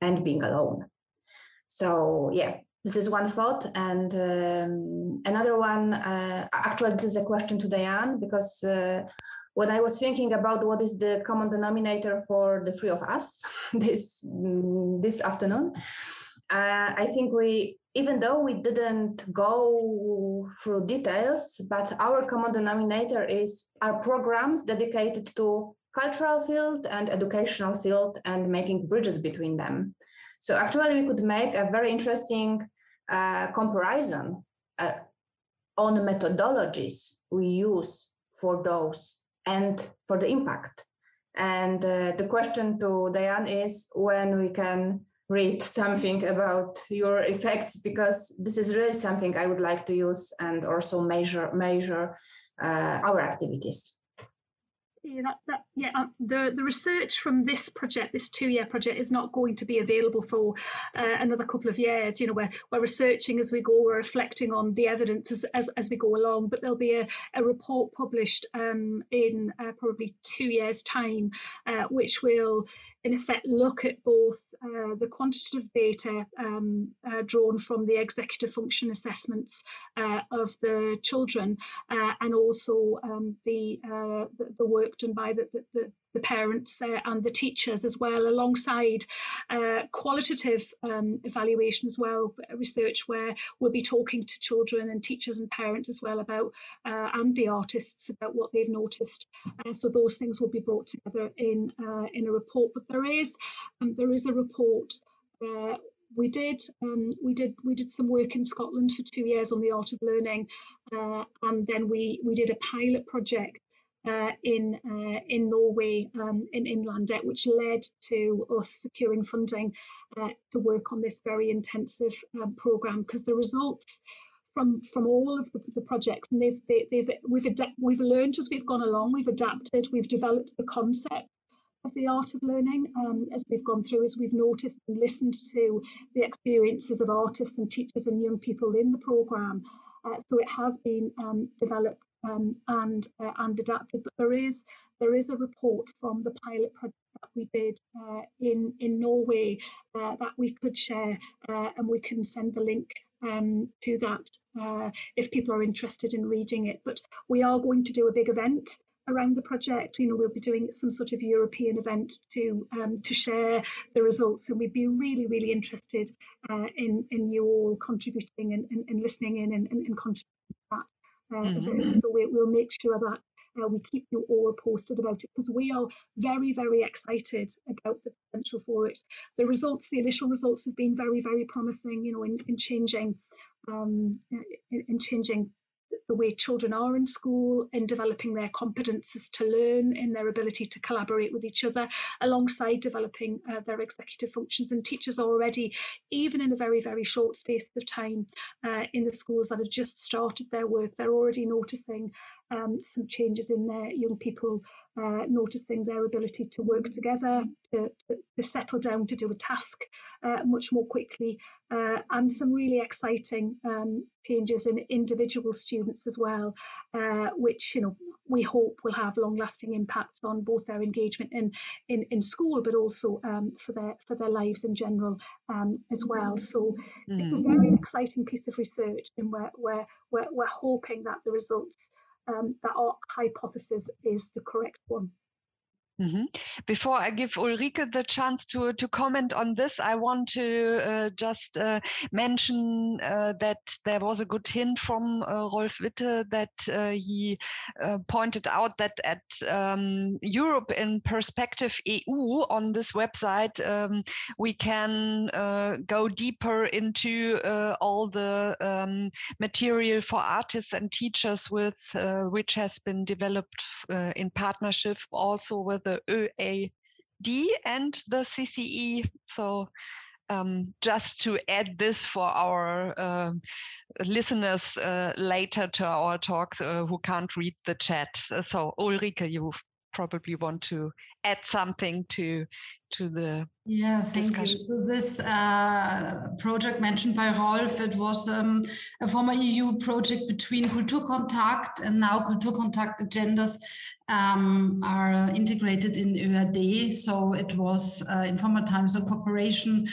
and being alone. So, yeah, this is one thought. And um, another one, uh, actually, this is a question to Diane, because uh, when I was thinking about what is the common denominator for the three of us this, this afternoon, uh, I think we even though we didn't go through details, but our common denominator is our programs dedicated to cultural field and educational field and making bridges between them. So actually we could make a very interesting uh, comparison uh, on methodologies we use for those and for the impact. And uh, the question to Diane is when we can read something about your effects because this is really something I would like to use and also measure measure uh, our activities. Yeah, that, that, yeah um, the, the research from this project, this two-year project, is not going to be available for uh, another couple of years. You know, we're, we're researching as we go, we're reflecting on the evidence as, as, as we go along, but there'll be a, a report published um, in uh, probably two years' time, uh, which will in effect look at both uh, the quantitative data um, uh, drawn from the executive function assessments uh, of the children uh, and also um, the, the, the work done by the, the, the parents uh, and the teachers as well, alongside uh, qualitative um, evaluation as well, research where we'll be talking to children and teachers and parents as well about, uh, and the artists about what they've noticed. Uh, so those things will be brought together in uh, in a report. But there is um, there is a report uh, we did um, we did we did some work in Scotland for two years on the art of learning, uh, and then we we did a pilot project uh, in uh, in Norway um, in Innlandet, which led to us securing funding uh, to work on this very intensive um, program. Because the results from from all of the, the projects and they've they have we've we've learned as we've gone along we've adapted we've developed the concept of the art of learning um, as we've gone through as we've noticed and listened to the experiences of artists and teachers and young people in the program. Uh, so it has been um, developed um, and uh, and adapted but there is there is a report from the pilot project that we did uh, in in Norway uh, that we could share uh, and we can send the link um, to that uh, if people are interested in reading it. But we are going to do a big event around the project. You know, we'll be doing some sort of European event to um, to share the results, and we'd be really, really interested uh, in in you all contributing and, and, and listening in and, and, and contributing to that. Mm-hmm. So we, will make sure that uh, we keep you all posted about it because we are very, very excited about the potential for it. The results, the initial results have been very, very promising, you know, in, in changing um, in, in changing the way children are in school, in developing their competences to learn, in their ability to collaborate with each other, alongside developing uh, their executive functions. And teachers are already, even in a very, very short space of time uh, in the schools that have just started their work, they're already noticing um, some changes in their young people, uh, noticing their ability to work together, to, to, to settle down to do a task uh, much more quickly, uh, and some really exciting um, changes in individual students as well, uh, which you know we hope will have long-lasting impacts on both their engagement in in, in school, but also um, for their for their lives in general um, as well. So mm. it's a mm. very exciting piece of research, and we're we're we're, we're hoping that the results um, that our hypothesis is the correct one. Mm-hmm. Before I give Ulrike the chance to to comment on this, I want to uh, just uh, mention uh, that there was a good hint from uh, Rolf Witte that uh, he uh, pointed out that at um, Europe in Perspective EU on this website um, we can go deeper into all the um, material for artists and teachers with which has been developed in partnership also with the ÖAD and the CCE. So um, just to add this for our um, listeners uh, later to our talk uh, who can't read the chat. So Ulrike, you probably want to add something to to the yeah thank discussion. you so this uh, project mentioned by Rolf it was um, a former EU project between Kulturkontakt and now Kulturkontakt agendas um, are integrated in ÖAD so it was uh, in former times a cooperation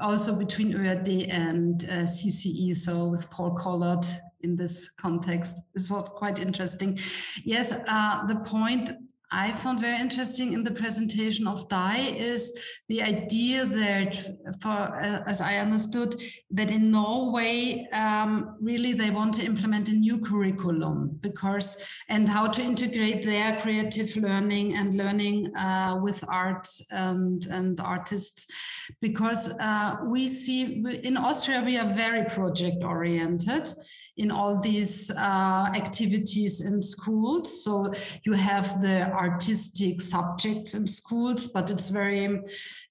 also between ÖAD and uh, CCE so with Paul Collard in this context this was quite interesting. Yes uh, the point I found very interesting in the presentation of Dai is the idea that, for uh, as I understood, that in Norway, um, really they want to implement a new curriculum because and how to integrate their creative learning and learning uh, with arts and and artists, because uh, we see in Austria we are very project oriented in all these uh, activities in schools. So you have the artistic subjects in schools, but it's very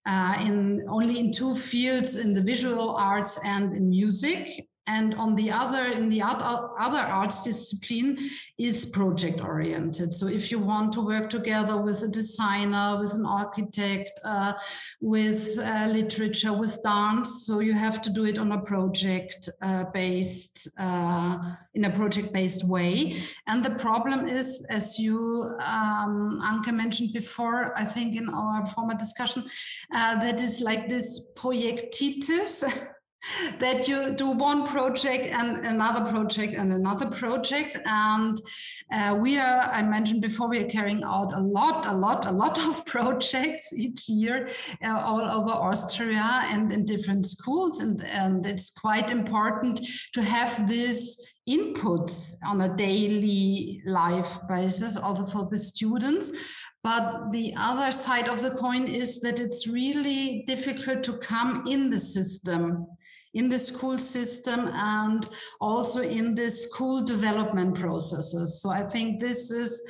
uh, in only in two fields in the visual arts and in music and on the other in the other, arts discipline is project oriented so if you want to work together with a designer with an architect uh, with uh, literature with dance so you have to do it on a project uh, based uh, in a project based way. And the problem is as you um, Anke mentioned before I think in our former discussion uh, that is like this projektitis that you do one project and another project and another project. And uh, we are i mentioned before we are carrying out a lot a lot a lot of projects each year uh, all over austria and in different schools. And, and it's quite important to have this inputs on a daily life basis also for the students. But the other side of the coin is that it's really difficult to come in the system in the school system and also in the school development processes. So I think this is,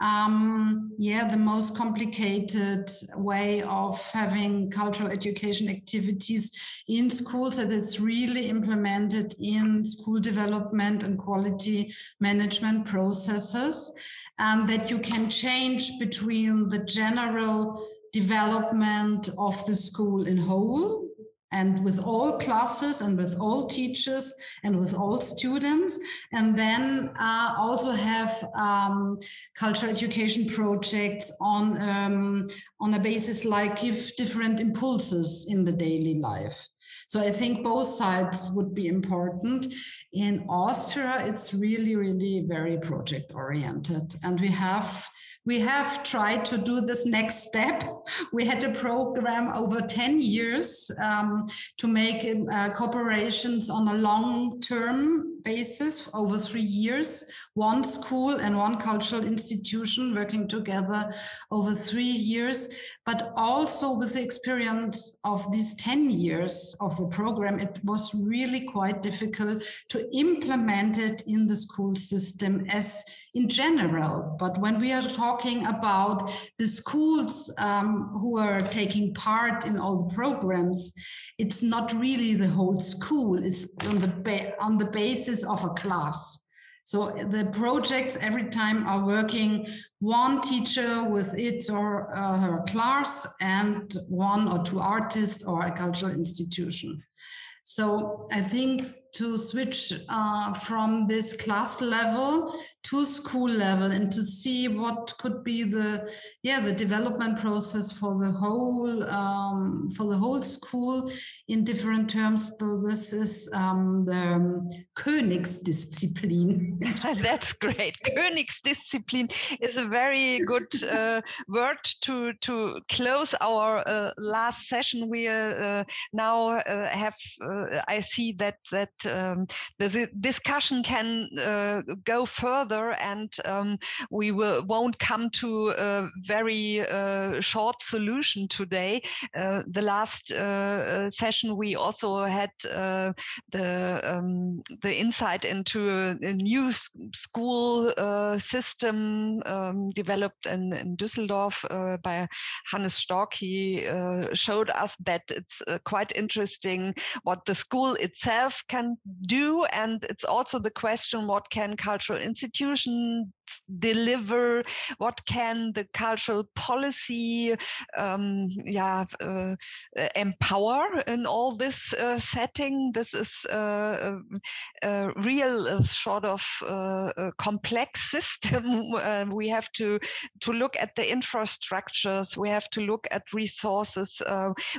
um, yeah, the most complicated way of having cultural education activities in schools that is really implemented in school development and quality management processes and that you can change between the general development of the school in whole and with all classes and with all teachers and with all students and then uh, also have um, cultural education projects on um, on a basis like give different impulses in the daily life so I think both sides would be important. In Austria, it's really, really very project oriented. And we have we have tried to do this next step. We had a program over 10 years um, to make uh, cooperations on a long term basis over three years, one school and one cultural institution working together over three years. But also with the experience of these 10 years of the program, it was really quite difficult to implement it in the school system as in general. But when we are talking about the schools um, who are taking part in all the programs, it's not really the whole school. It's on the on the basis of a class. So the projects every time are working one teacher with its or uh, her class and one or two artists or a cultural institution. So I think to switch uh, from this class level to school level and to see what could be the yeah the development process for the whole um, for the whole school in different terms. So this is um, the Königsdisziplin. That's great. Königsdisziplin is a very good uh, word to to close our uh, last session. We uh, now uh, have uh, I see that that um, the discussion can uh, go further and um, we will, won't come to a very uh, short solution today. Uh, the last uh, uh, session, we also had the um, the insight into a, a new school system um, developed in, in Düsseldorf by Hannes Stork. He showed us that it's quite interesting what the school itself can do. And it's also the question, what can cultural institutions deliver? What can the cultural policy um, yeah, uh, empower in all this uh, setting? This is uh, a, a, real uh, sort of uh, complex system. we have to, to look at the infrastructures. We have to look at resources.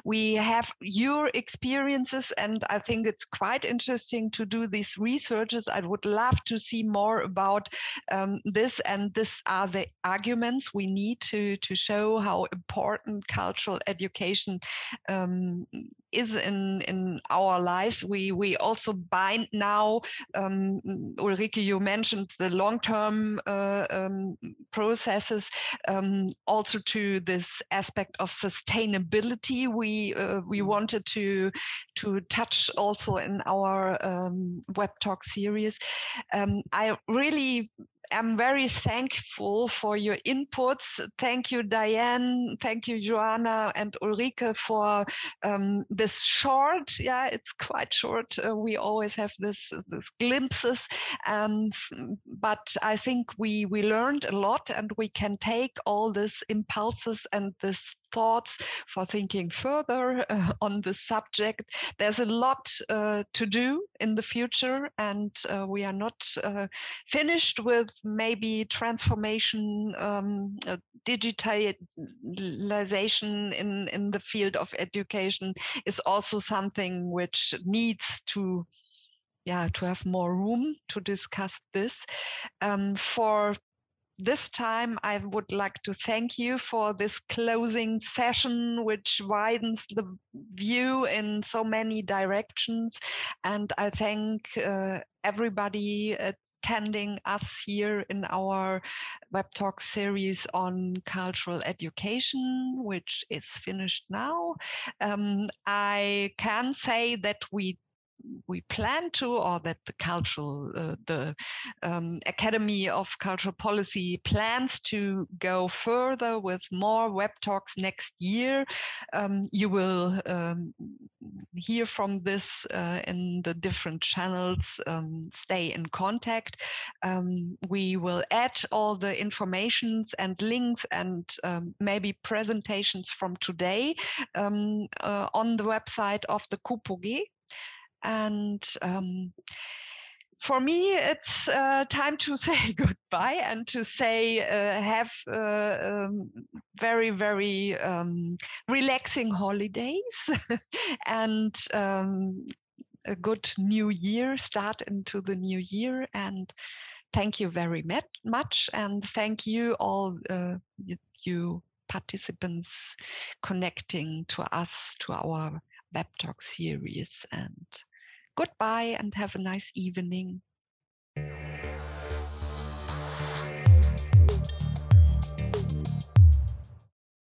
we have your experiences, and I think it's quite interesting to do these researches. I would love to see more about um, this, and this are the arguments we need to to show how important cultural education um, is in in our lives. We we also bind now. Um, Ulrike, you mentioned the long term uh, um, processes, um, also to this aspect of sustainability. We uh, we mm. wanted to to touch also in our um, web talk series. Um, I really am very thankful for your inputs. Thank you, Diane. Thank you, Joanna and Ulrike, for um, this short. Yeah, it's quite short. Uh, we always have this, this glimpses, um, but I think we we learned a lot, and we can take all these impulses and this thoughts for thinking further uh, on the subject. There's a lot uh, to do in the future, and uh, we are not uh, finished with maybe transformation, um, uh, digitalization in, in the field of education is also something which needs to yeah to have more room to discuss this um, for this time, I would like to thank you for this closing session, which widens the view in so many directions. And I thank uh, everybody attending us here in our web talk series on cultural education, which is finished now. Um, I can say that we we plan to, or that the cultural, uh, the um, Academy of Cultural Policy plans to go further with more web talks next year. Um, you will um, hear from this uh, in the different channels. Um, stay in contact. Um, we will add all the informations and links and um, maybe presentations from today uh, on the website of the KUPOG. And um, for me, it's uh, time to say goodbye and to say uh, have uh, um, very, very um, relaxing holidays and um, a good new year, start into the new year. And thank you very much. And thank you all, uh, you participants connecting to us, to our web talk series. And goodbye and have a nice evening.